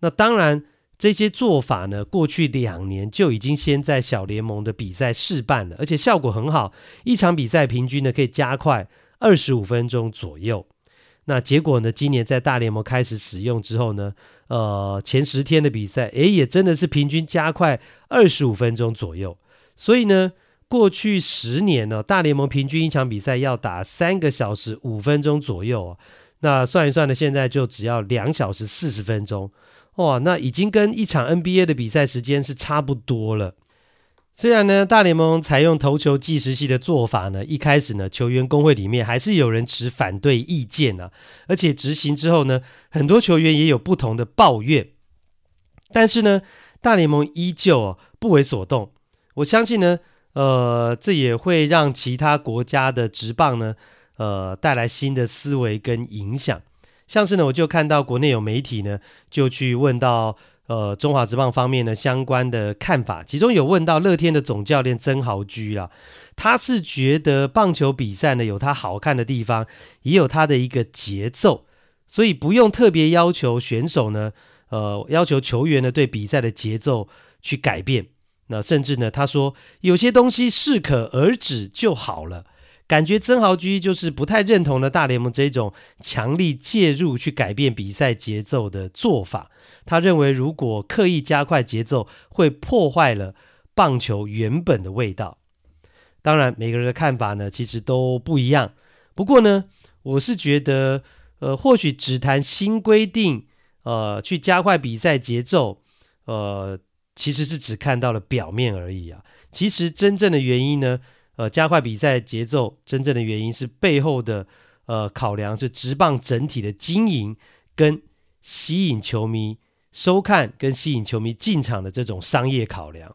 那当然，这些做法呢，过去两年就已经先在小联盟的比赛试办了，而且效果很好，一场比赛平均呢可以加快二十五分钟左右。那结果呢？今年在大联盟开始使用之后呢，呃，前十天的比赛，诶，也真的是平均加快二十五分钟左右。所以呢，过去十年呢，大联盟平均一场比赛要打三个小时五分钟左右啊。那算一算呢，现在就只要两小时四十分钟，哇，那已经跟一场 NBA 的比赛时间是差不多了。虽然呢，大联盟采用投球计时器的做法呢，一开始呢，球员工会里面还是有人持反对意见啊，而且执行之后呢，很多球员也有不同的抱怨。但是呢，大联盟依旧哦不为所动。我相信呢，呃，这也会让其他国家的职棒呢，呃，带来新的思维跟影响。像是呢，我就看到国内有媒体呢，就去问到。呃，中华职棒方面呢，相关的看法，其中有问到乐天的总教练曾豪居啦，他是觉得棒球比赛呢有它好看的地方，也有它的一个节奏，所以不用特别要求选手呢，呃，要求球员呢对比赛的节奏去改变，那甚至呢，他说有些东西适可而止就好了。感觉曾豪居就是不太认同了大联盟这种强力介入去改变比赛节奏的做法。他认为，如果刻意加快节奏，会破坏了棒球原本的味道。当然，每个人的看法呢，其实都不一样。不过呢，我是觉得，呃，或许只谈新规定，呃，去加快比赛节奏，呃，其实是只看到了表面而已啊。其实真正的原因呢？呃，加快比赛节奏，真正的原因是背后的呃考量是职棒整体的经营跟吸引球迷收看跟吸引球迷进场的这种商业考量。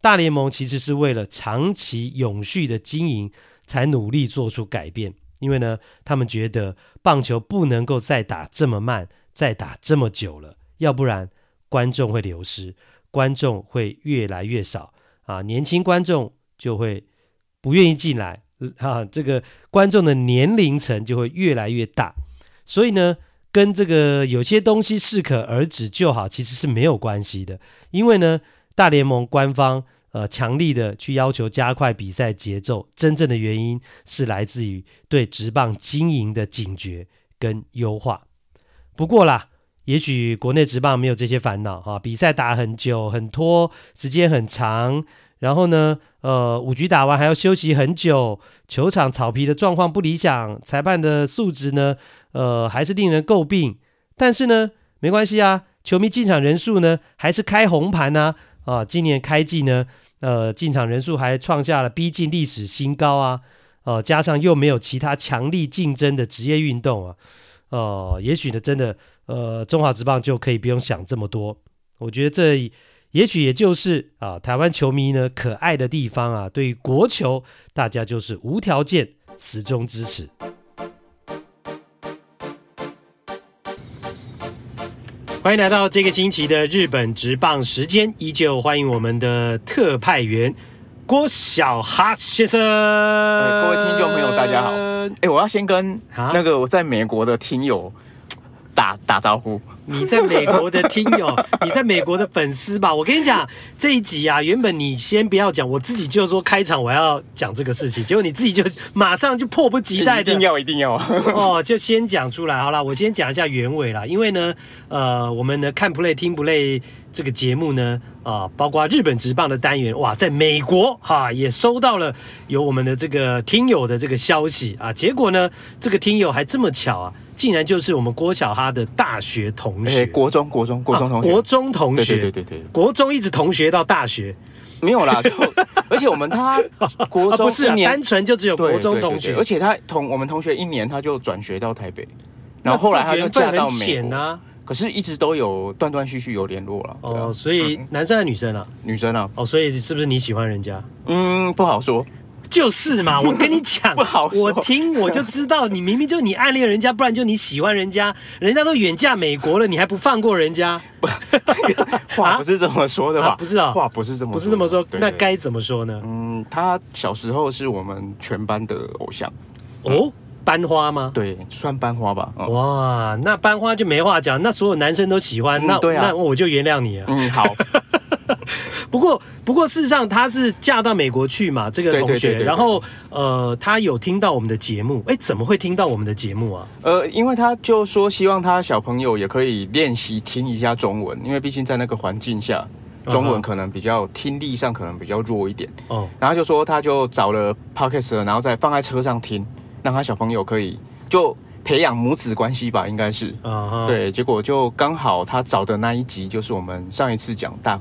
大联盟其实是为了长期永续的经营才努力做出改变，因为呢，他们觉得棒球不能够再打这么慢，再打这么久了，要不然观众会流失，观众会越来越少啊，年轻观众就会。不愿意进来啊，这个观众的年龄层就会越来越大，所以呢，跟这个有些东西适可而止就好，其实是没有关系的。因为呢，大联盟官方呃强力的去要求加快比赛节奏，真正的原因是来自于对职棒经营的警觉跟优化。不过啦，也许国内职棒没有这些烦恼哈，比赛打很久很拖，时间很长。然后呢，呃，五局打完还要休息很久，球场草皮的状况不理想，裁判的素质呢，呃，还是令人诟病。但是呢，没关系啊，球迷进场人数呢，还是开红盘呐，啊，今年开季呢，呃，进场人数还创下了逼近历史新高啊，呃，加上又没有其他强力竞争的职业运动啊，呃，也许呢，真的，呃，中华职棒就可以不用想这么多。我觉得这。也许也就是啊，台湾球迷呢可爱的地方啊，对于国球，大家就是无条件死忠支持。欢迎来到这个星期的日本直棒时间，依旧欢迎我们的特派员郭小哈先生。各位听众朋友，大家好。哎，我要先跟那个我在美国的听友。打打招呼。你在美国的听友，你在美国的粉丝吧？我跟你讲，这一集啊，原本你先不要讲，我自己就说开场我要讲这个事情，结果你自己就马上就迫不及待的，一定要一定要哦，就先讲出来好了。我先讲一下原委啦，因为呢，呃，我们的看 play 听 play 这个节目呢，啊、呃，包括日本职棒的单元，哇，在美国哈、啊、也收到了有我们的这个听友的这个消息啊，结果呢，这个听友还这么巧啊。竟然就是我们郭小哈的大学同学，国中国中国中同学，国中同学，对对对国中一直同学到大学，没有啦，就 而且我们他国中不是单纯就只有国中同学，而且他同我们同学一年他就转学到台北，然后后来他就嫁到美国，可是一直都有断断续续有联络了。哦，所以男生还是女生啊？女生啊？哦，所以是不是你喜欢人家？嗯，不好说。就是嘛，我跟你讲，不好。我听我就知道，你明明就你暗恋人家，不然就你喜欢人家，人家都远嫁美国了，你还不放过人家？话不是这么说的吧？不是啊，话不是这么不是这么说，那该怎么说呢？嗯，他小时候是我们全班的偶像。哦，班花吗？对，算班花吧。哇，那班花就没话讲，那所有男生都喜欢，那那我就原谅你了。嗯，好。不过，不过，事实上，她是嫁到美国去嘛？这个同学，对对对对对，然后，呃，她有听到我们的节目，哎，怎么会听到我们的节目啊？呃，因为他就说希望他小朋友也可以练习听一下中文，因为毕竟在那个环境下，中文可能比较听力上可能比较弱一点。哦，然后就说他就找了 Podcast，然后再放在车上听，让他小朋友可以就培养母子关系吧，应该是。啊，对，结果就刚好他找的那一集就是我们上一次讲大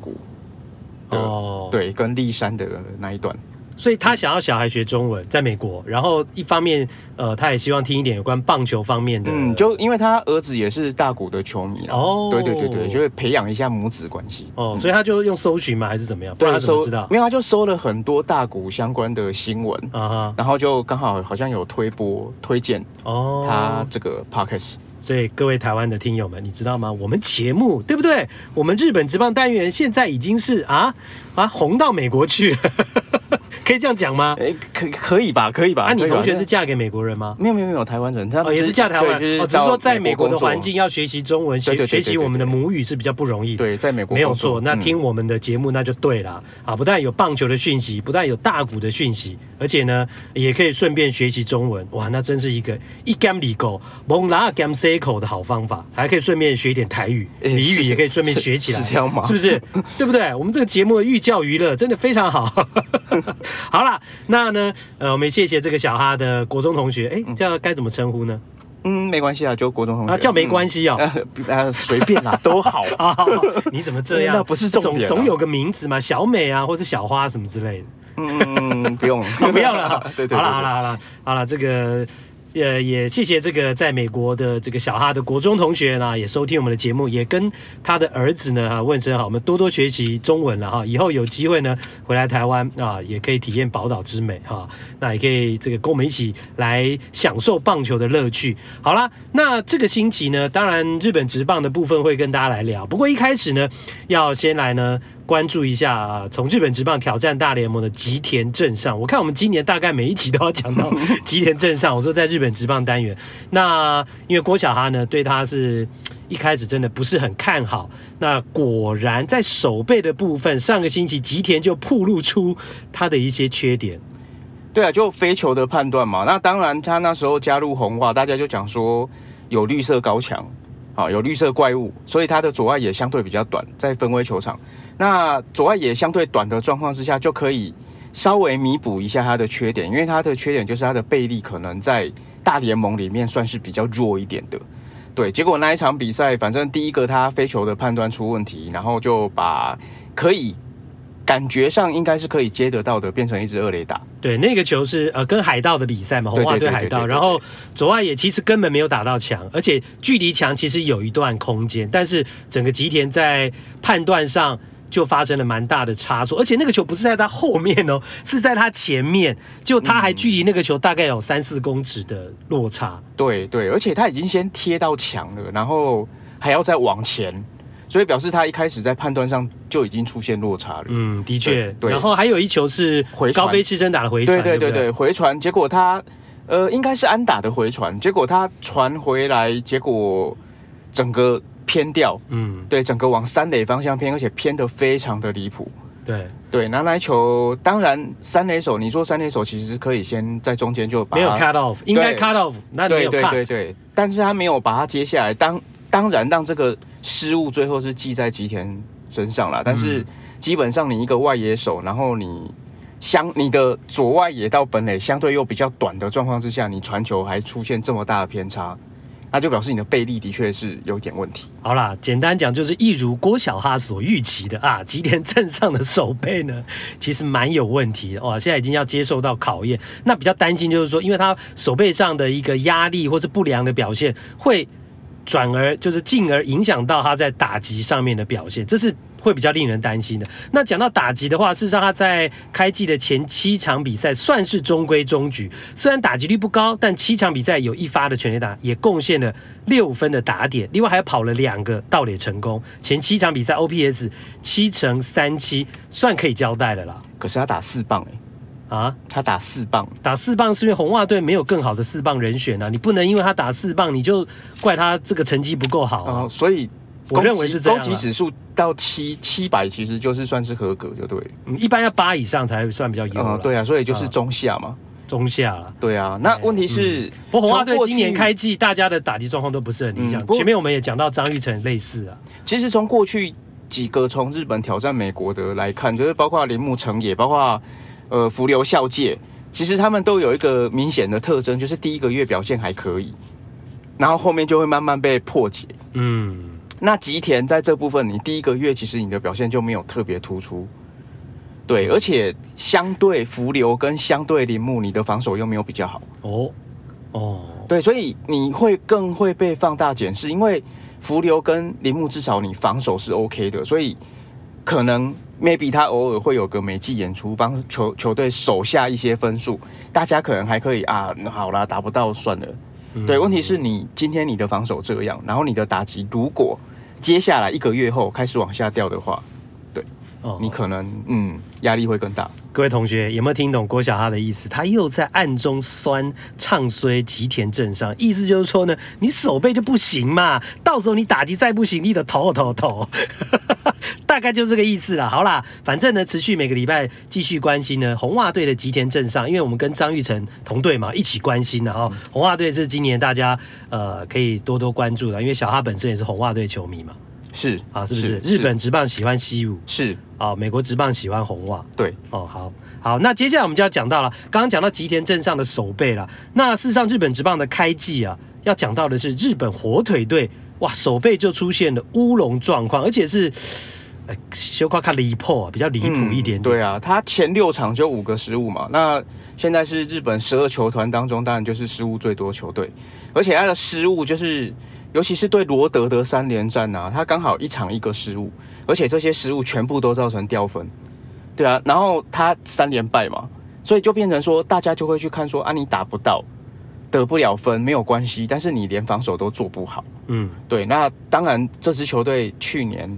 谷。哦，对，跟立山的那一段，所以他想要小孩学中文，在美国，然后一方面，呃，他也希望听一点有关棒球方面的，嗯，就因为他儿子也是大谷的球迷哦，对对对对，就会培养一下母子关系哦，所以他就用搜寻嘛，还是怎么样？不然他怎么知道？没有，他就搜了很多大谷相关的新闻啊，然后就刚好好像有推播推荐哦，他这个 podcast。所以各位台湾的听友们，你知道吗？我们节目对不对？我们日本职棒单元现在已经是啊啊红到美国去了。可以这样讲吗？哎，可可以吧，可以吧？那你同学是嫁给美国人吗？没有没有没有，台湾人，哦也是嫁台湾人，哦只是说在美国的环境要学习中文，学学习我们的母语是比较不容易。对，在美国没有错。那听我们的节目那就对了啊！不但有棒球的讯息，不但有大鼓的讯息，而且呢也可以顺便学习中文。哇，那真是一个一 gam 里狗蒙拉干塞口的好方法，还可以顺便学一点台语、俚语，也可以顺便学起来，是这样吗？是不是？对不对？我们这个节目的寓教娱乐，真的非常好。好了，那呢，呃，我们谢谢这个小哈的国中同学，哎，叫该怎么称呼呢？嗯，没关系啊，就国中同学。啊，叫没关系哦，呃，随便啦，都好啊。你怎么这样？那不是重点，总有个名字嘛，小美啊，或者小花什么之类的。嗯，不用，不要了。对对，好了好了好了好了，这个。呃，也谢谢这个在美国的这个小哈的国中同学呢，也收听我们的节目，也跟他的儿子呢哈问声好，我们多多学习中文了哈，以后有机会呢回来台湾啊，也可以体验宝岛之美哈，那也可以这个跟我们一起来享受棒球的乐趣。好啦，那这个星期呢，当然日本职棒的部分会跟大家来聊，不过一开始呢，要先来呢。关注一下啊，从日本职棒挑战大联盟的吉田镇上，我看我们今年大概每一集都要讲到 吉田镇上。我说在日本职棒单元，那因为郭小哈呢对他是一开始真的不是很看好，那果然在守备的部分，上个星期吉田就暴露出他的一些缺点。对啊，就飞球的判断嘛。那当然他那时候加入红袜，大家就讲说有绿色高墙，啊，有绿色怪物，所以他的左外也相对比较短，在分威球场。那左外野相对短的状况之下，就可以稍微弥补一下他的缺点，因为他的缺点就是他的背力可能在大联盟里面算是比较弱一点的。对，结果那一场比赛，反正第一个他飞球的判断出问题，然后就把可以感觉上应该是可以接得到的，变成一支二垒打。对，那个球是呃跟海盗的比赛嘛，红袜对海盗，然后左外野其实根本没有打到墙，而且距离墙其实有一段空间，但是整个吉田在判断上。就发生了蛮大的差错，而且那个球不是在他后面哦，是在他前面，就他还距离那个球大概有三四公尺的落差。对对，而且他已经先贴到墙了，然后还要再往前，所以表示他一开始在判断上就已经出现落差了。嗯，的确。对，然后还有一球是高飞起身打的回传，对对对对，回传，结果他呃应该是安打的回传，结果他传回来，结果。整个偏掉，嗯，对，整个往三垒方向偏，而且偏得非常的离谱。对。对，拿来球，当然三垒手，你说三垒手其实是可以先在中间就把没有 cut off，应该 cut off，那没有 cut，对对对对，但是他没有把它接下来，当当然让这个失误最后是记在吉田身上了，但是基本上你一个外野手，然后你相你的左外野到本垒相对又比较短的状况之下，你传球还出现这么大的偏差。那就表示你的背力的确是有点问题。好啦，简单讲就是一如郭小哈所预期的啊，吉田镇上的手背呢，其实蛮有问题的哇，现在已经要接受到考验。那比较担心就是说，因为他手背上的一个压力或是不良的表现，会转而就是进而影响到他在打击上面的表现，这是。会比较令人担心的。那讲到打击的话，事实上他在开季的前七场比赛算是中规中矩，虽然打击率不高，但七场比赛有一发的全垒打，也贡献了六分的打点，另外还跑了两个盗垒成功。前七场比赛 OPS 七乘三七，算可以交代了啦。可是他打四棒哎、欸，啊，他打四棒，打四棒是因为红袜队没有更好的四棒人选啊，你不能因为他打四棒，你就怪他这个成绩不够好啊。呃、所以。我认为是这样，攻击指数到七七百，其实就是算是合格，就对。嗯，一般要八以上才算比较优。对啊，所以就是中下嘛，中下了。对啊，那问题是，嗯、不过红袜队今年开季，大家的打击状况都不是很理想。嗯、前面我们也讲到张玉成类似啊。其实从过去几个从日本挑战美国的来看，就是包括铃木成也，包括呃福流孝介，其实他们都有一个明显的特征，就是第一个月表现还可以，然后后面就会慢慢被破解。嗯。那吉田在这部分，你第一个月其实你的表现就没有特别突出，对，而且相对福流跟相对铃木，你的防守又没有比较好。哦哦，对，所以你会更会被放大检视，因为福流跟铃木至少你防守是 OK 的，所以可能 maybe 他偶尔会有个美技演出，帮球球队守下一些分数，大家可能还可以啊，好啦，达不到算了。对，问题是你今天你的防守这样，然后你的打击如果接下来一个月后开始往下掉的话，对，哦，你可能嗯压力会更大。各位同学有没有听懂郭小哈的意思？他又在暗中酸唱衰吉田正上，意思就是说呢，你手背就不行嘛，到时候你打击再不行，你的头头头，大概就这个意思啦。好啦，反正呢，持续每个礼拜继续关心呢红袜队的吉田正上，因为我们跟张玉成同队嘛，一起关心的哈。红袜队是今年大家呃可以多多关注的，因为小哈本身也是红袜队球迷嘛。是啊，是不是，是日本职棒喜欢西武？是啊，美国职棒喜欢红袜。对哦，好好，那接下来我们就要讲到了，刚刚讲到吉田镇上的守备了。那事实上，日本职棒的开季啊，要讲到的是日本火腿队，哇，守备就出现了乌龙状况，而且是呃，小夸卡离谱啊，比较离谱一点点、嗯。对啊，他前六场就五个失误嘛，那现在是日本十二球团当中，当然就是失误最多球队，而且他的失误就是。尤其是对罗德的三连战啊，他刚好一场一个失误，而且这些失误全部都造成掉分，对啊，然后他三连败嘛，所以就变成说大家就会去看说啊，你打不到，得不了分没有关系，但是你连防守都做不好，嗯，对，那当然这支球队去年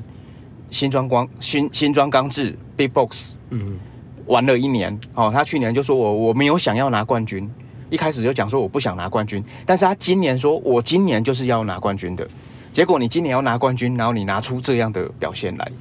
新庄光新新庄刚志 Big Box，嗯，玩了一年哦，他去年就说我我没有想要拿冠军。一开始就讲说我不想拿冠军，但是他今年说我今年就是要拿冠军的，结果你今年要拿冠军，然后你拿出这样的表现来，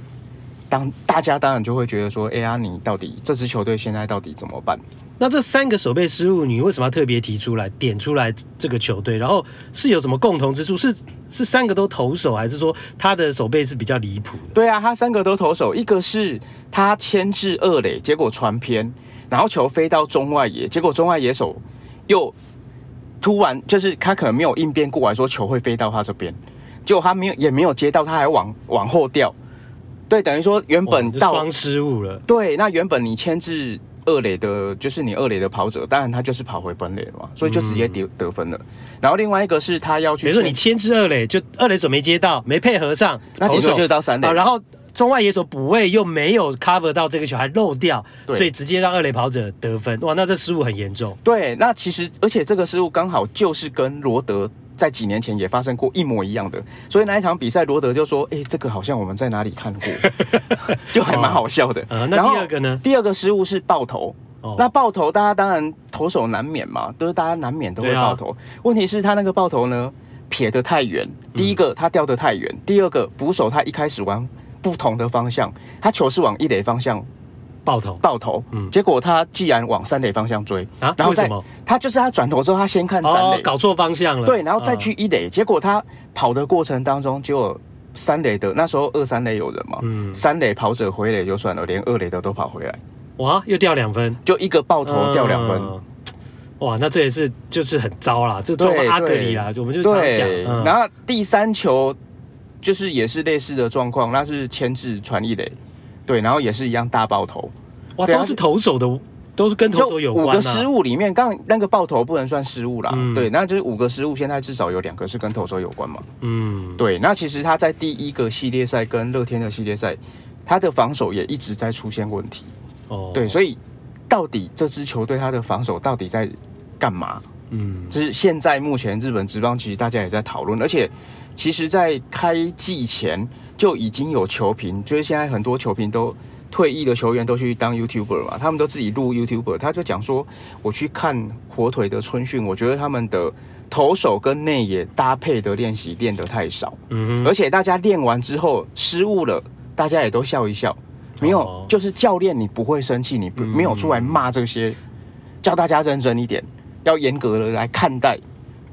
当大家当然就会觉得说，哎呀，你到底这支球队现在到底怎么办？那这三个守备失误，你为什么要特别提出来点出来这个球队？然后是有什么共同之处？是是三个都投手，还是说他的守备是比较离谱？对啊，他三个都投手，一个是他牵制二垒，结果传偏，然后球飞到中外野，结果中外野手。又突然就是他可能没有应变过来说球会飞到他这边，结果他没有也没有接到，他还往往后掉，对，等于说原本到双失误了。对，那原本你牵制二垒的，就是你二垒的跑者，当然他就是跑回本垒了嘛，所以就直接得得分了。嗯、然后另外一个是他要去，比如说你牵制二垒，就二垒手没接到，没配合上，那投手就是到三垒，啊，然后。中外野手补位又没有 cover 到这个球，还漏掉，所以直接让二垒跑者得分。哇，那这失误很严重。对，那其实而且这个失误刚好就是跟罗德在几年前也发生过一模一样的，所以那一场比赛罗德就说：“哎、欸，这个好像我们在哪里看过，就还蛮好笑的。哦 ”那第二个呢？第二个失误是爆头。哦、那爆头，大家当然投手难免嘛，都是大家难免都会爆头。啊、问题是他那个爆头呢，撇得太远。第一个他掉得太远，嗯、第二个捕手他一开始玩不同的方向，他球是往一垒方向爆头。爆头，嗯，结果他既然往三垒方向追啊，然后再什么？他就是他转头之后他先看三垒、哦，搞错方向了，对，然后再去一垒，哦、结果他跑的过程当中，结果三垒的那时候二三垒有人嘛，嗯，三垒跑者回垒就算了，连二垒的都跑回来，哇，又掉两分，就一个爆头掉两分。嗯哇，那这也是就是很糟啦，这状况阿格里啦，我们就这样讲。嗯、然后第三球就是也是类似的状况，那是牵制传一垒，对，然后也是一样大爆头。哇，都是投手的，都是跟投手有关、啊。五个失误里面，刚那个爆头不能算失误啦，嗯、对，那就是五个失误，现在至少有两个是跟投手有关嘛。嗯，对，那其实他在第一个系列赛跟乐天的系列赛，他的防守也一直在出现问题。哦，对，所以到底这支球队他的防守到底在？干嘛？嗯，就是现在目前日本职棒其实大家也在讨论，而且其实，在开季前就已经有球评，就是现在很多球评都退役的球员都去当 YouTuber 嘛，他们都自己录 YouTuber，他就讲说，我去看火腿的春训，我觉得他们的投手跟内野搭配的练习练得太少，嗯哼，而且大家练完之后失误了，大家也都笑一笑，没有，哦、就是教练你不会生气，你不没有出来骂这些，叫大家认真一点。要严格的来看待，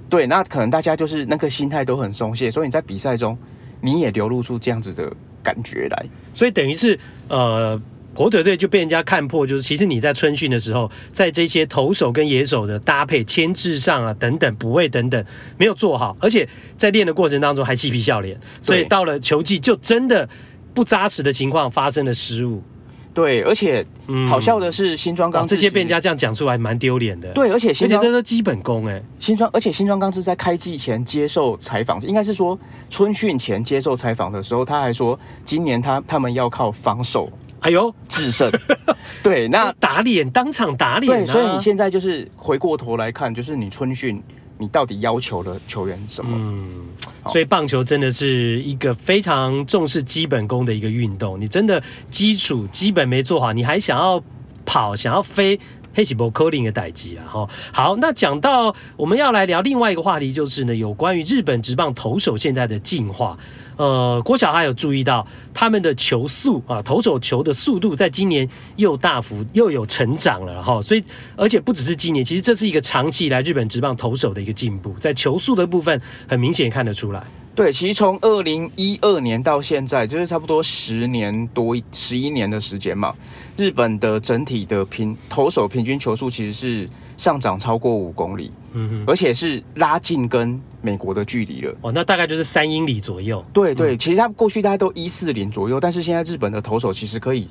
对，那可能大家就是那个心态都很松懈，所以你在比赛中你也流露出这样子的感觉来，所以等于是呃，火腿队就被人家看破，就是其实你在春训的时候，在这些投手跟野手的搭配、牵制上啊等等补位等等没有做好，而且在练的过程当中还嬉皮笑脸，所以到了球季就真的不扎实的情况发生了失误。对，而且好笑的是，新庄刚志这些被人家这样讲出来，蛮丢脸的。对，而且新庄这是基本功哎。新庄，而且新庄刚是在开季前接受采访，应该是说春训前接受采访的时候，他还说，今年他他们要靠防守，哎呦制胜。对，那打脸，当场打脸啊。对，所以你现在就是回过头来看，就是你春训。你到底要求了球员什么？嗯，所以棒球真的是一个非常重视基本功的一个运动。你真的基础基本没做好，你还想要跑，想要飞，黑起波 calling 的代际啊哈。好，那讲到我们要来聊另外一个话题，就是呢，有关于日本职棒投手现在的进化。呃，郭小还有注意到他们的球速啊，投手球的速度在今年又大幅又有成长了哈，所以而且不只是今年，其实这是一个长期以来日本职棒投手的一个进步，在球速的部分很明显看得出来。对，其实从二零一二年到现在，就是差不多十年多十一年的时间嘛，日本的整体的平投手平均球速其实是。上涨超过五公里，嗯哼，而且是拉近跟美国的距离了。哦，那大概就是三英里左右。对对，嗯、其实他过去大概都一四零左右，但是现在日本的投手其实可以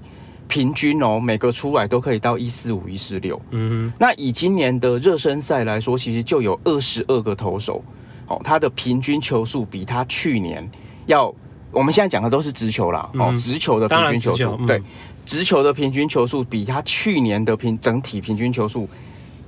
平均哦，每个出来都可以到一四五、一四六。嗯哼，那以今年的热身赛来说，其实就有二十二个投手，哦，他的平均球速比他去年要，我们现在讲的都是直球啦，嗯、哦，直球的平均球速，嗯、对，直球的平均球速比他去年的平整体平均球速。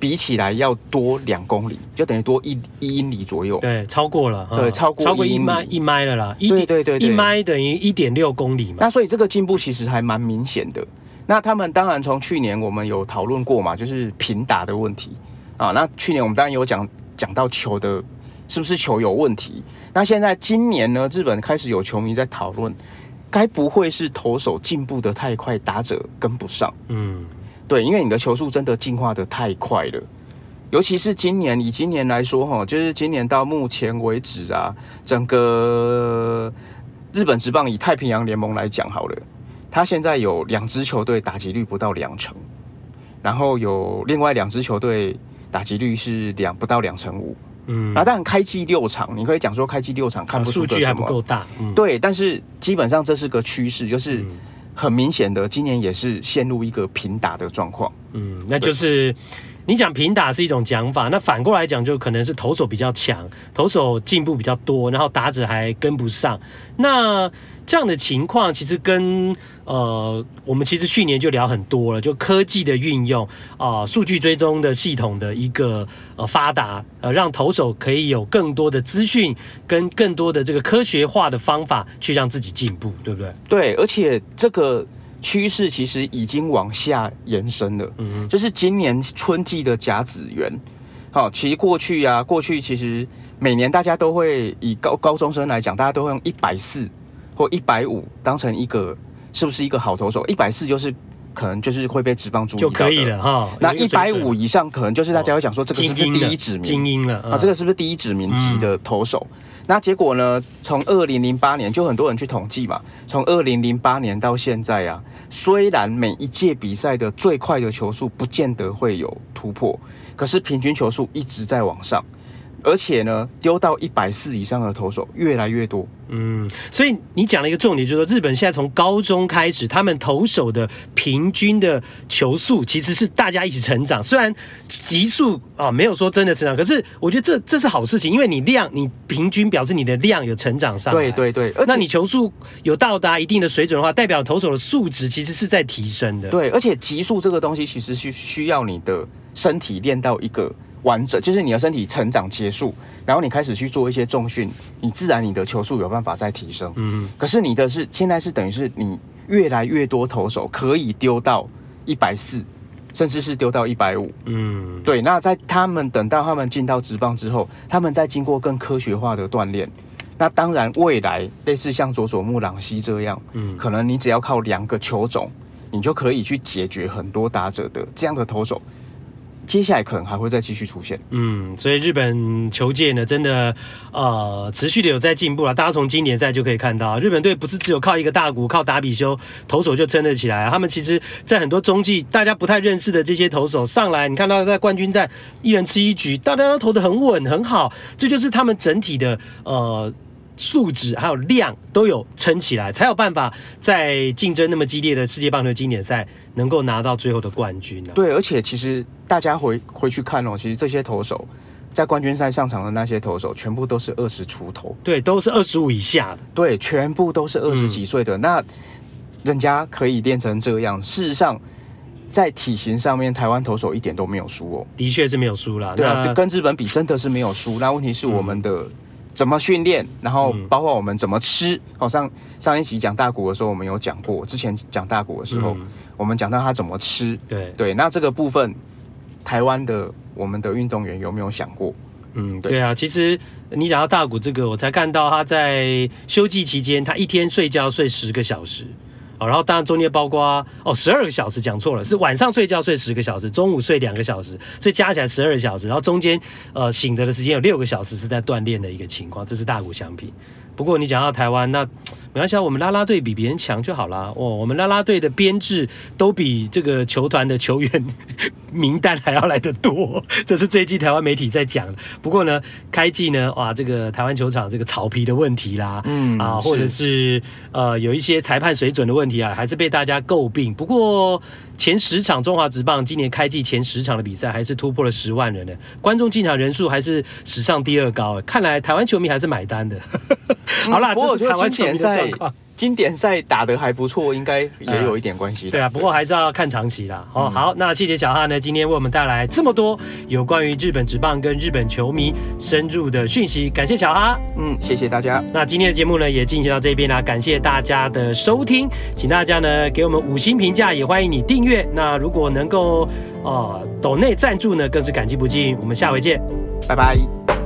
比起来要多两公里，就等于多一一英里左右。对，超过了，对，超过超过一迈一迈了啦。一对对对，一迈等于一点六公里嘛。那所以这个进步其实还蛮明显的。那他们当然从去年我们有讨论过嘛，就是平打的问题啊。那去年我们当然有讲讲到球的是不是球有问题。那现在今年呢，日本开始有球迷在讨论，该不会是投手进步的太快，打者跟不上？嗯。对，因为你的球速真的进化得太快了，尤其是今年，以今年来说，哈，就是今年到目前为止啊，整个日本职棒以太平洋联盟来讲好了，他现在有两支球队打击率不到两成，然后有另外两支球队打击率是两不到两成五，嗯，然后当然开季六场，你可以讲说开季六场看不出数据还不够大，嗯、对，但是基本上这是个趋势，就是。嗯很明显的，今年也是陷入一个平打的状况。嗯，那就是你讲平打是一种讲法，那反过来讲，就可能是投手比较强，投手进步比较多，然后打者还跟不上。那这样的情况其实跟呃，我们其实去年就聊很多了，就科技的运用啊，数据追踪的系统的一个呃发达，呃，让投手可以有更多的资讯跟更多的这个科学化的方法去让自己进步，对不对？对，而且这个趋势其实已经往下延伸了，嗯哼，就是今年春季的甲子园，好，其实过去啊，过去其实每年大家都会以高高中生来讲，大家都会用一百四或一百五当成一个是不是一个好投手？一百四就是可能就是会被职棒注意就可以了哈。那一百五以上，可能就是大家会讲说这个是不是第一指名？精英了、嗯、啊，这个是不是第一指名级的投手？嗯、那结果呢？从二零零八年就很多人去统计嘛，从二零零八年到现在啊，虽然每一届比赛的最快的球速不见得会有突破，可是平均球速一直在往上。而且呢，丢到一百四以上的投手越来越多。嗯，所以你讲了一个重点，就是说日本现在从高中开始，他们投手的平均的球速其实是大家一起成长。虽然极速啊没有说真的成长，可是我觉得这这是好事情，因为你量你平均表示你的量有成长上来。对对对，那你球速有到达一定的水准的话，代表投手的素质其实是在提升的。对，而且极速这个东西其实是需要你的身体练到一个。完整就是你的身体成长结束，然后你开始去做一些重训，你自然你的球速有办法再提升。嗯，可是你的是现在是等于是你越来越多投手可以丢到一百四，甚至是丢到一百五。嗯，对。那在他们等到他们进到职棒之后，他们再经过更科学化的锻炼，那当然未来类似像佐佐木朗希这样，嗯，可能你只要靠两个球种，你就可以去解决很多打者的这样的投手。接下来可能还会再继续出现，嗯，所以日本球界呢，真的呃持续的有在进步了。大家从经典赛就可以看到，日本队不是只有靠一个大谷、靠打比修投手就撑得起来，他们其实在很多中继大家不太认识的这些投手上来，你看到在冠军战一人吃一局，大家都投得很稳很好，这就是他们整体的呃。素质还有量都有撑起来，才有办法在竞争那么激烈的世界棒球经典赛能够拿到最后的冠军呢、啊。对，而且其实大家回回去看哦，其实这些投手在冠军赛上场的那些投手，全部都是二十出头，对，都是二十五以下的，对，全部都是二十几岁的。嗯、那人家可以练成这样，事实上在体型上面，台湾投手一点都没有输哦，的确是没有输啦。对啊，就跟日本比，真的是没有输。那问题是我们的。嗯怎么训练，然后包括我们怎么吃。好像上一期讲大谷的时候，我们有讲过。之前讲大谷的时候，我们讲到他怎么吃。对对，那这个部分，台湾的我们的运动员有没有想过？嗯，对啊，其实你讲到大谷这个，我才看到他在休季期间，他一天睡觉睡十个小时。哦，然后当然中间包括哦，十二个小时讲错了，是晚上睡觉睡十个小时，中午睡两个小时，所以加起来十二个小时。然后中间呃醒着的时间有六个小时是在锻炼的一个情况，这是大谷相平。不过你讲到台湾，那没关系，我们啦啦队比别人强就好啦。哦，我们啦啦队的编制都比这个球团的球员名单还要来得多，这是这一季台湾媒体在讲的。不过呢，开季呢，哇，这个台湾球场这个草皮的问题啦，嗯啊，或者是，是呃有一些裁判水准的问题啊，还是被大家诟病。不过前十场中华职棒今年开季前十场的比赛，还是突破了十万人的观众进场人数，还是史上第二高。看来台湾球迷还是买单的。好啦，这是台湾经典赛，经典赛打得还不错，应该也有一点关系的。对啊，不过还是要看长期啦。哦，好，那谢谢小哈呢，今天为我们带来这么多有关于日本职棒跟日本球迷深入的讯息，感谢小哈。嗯，谢谢大家。那今天的节目呢，也进行到这边啦，感谢大家的收听，请大家呢给我们五星评价，也欢迎你订阅。那如果能够哦抖内赞助呢，更是感激不尽。我们下回见，拜拜。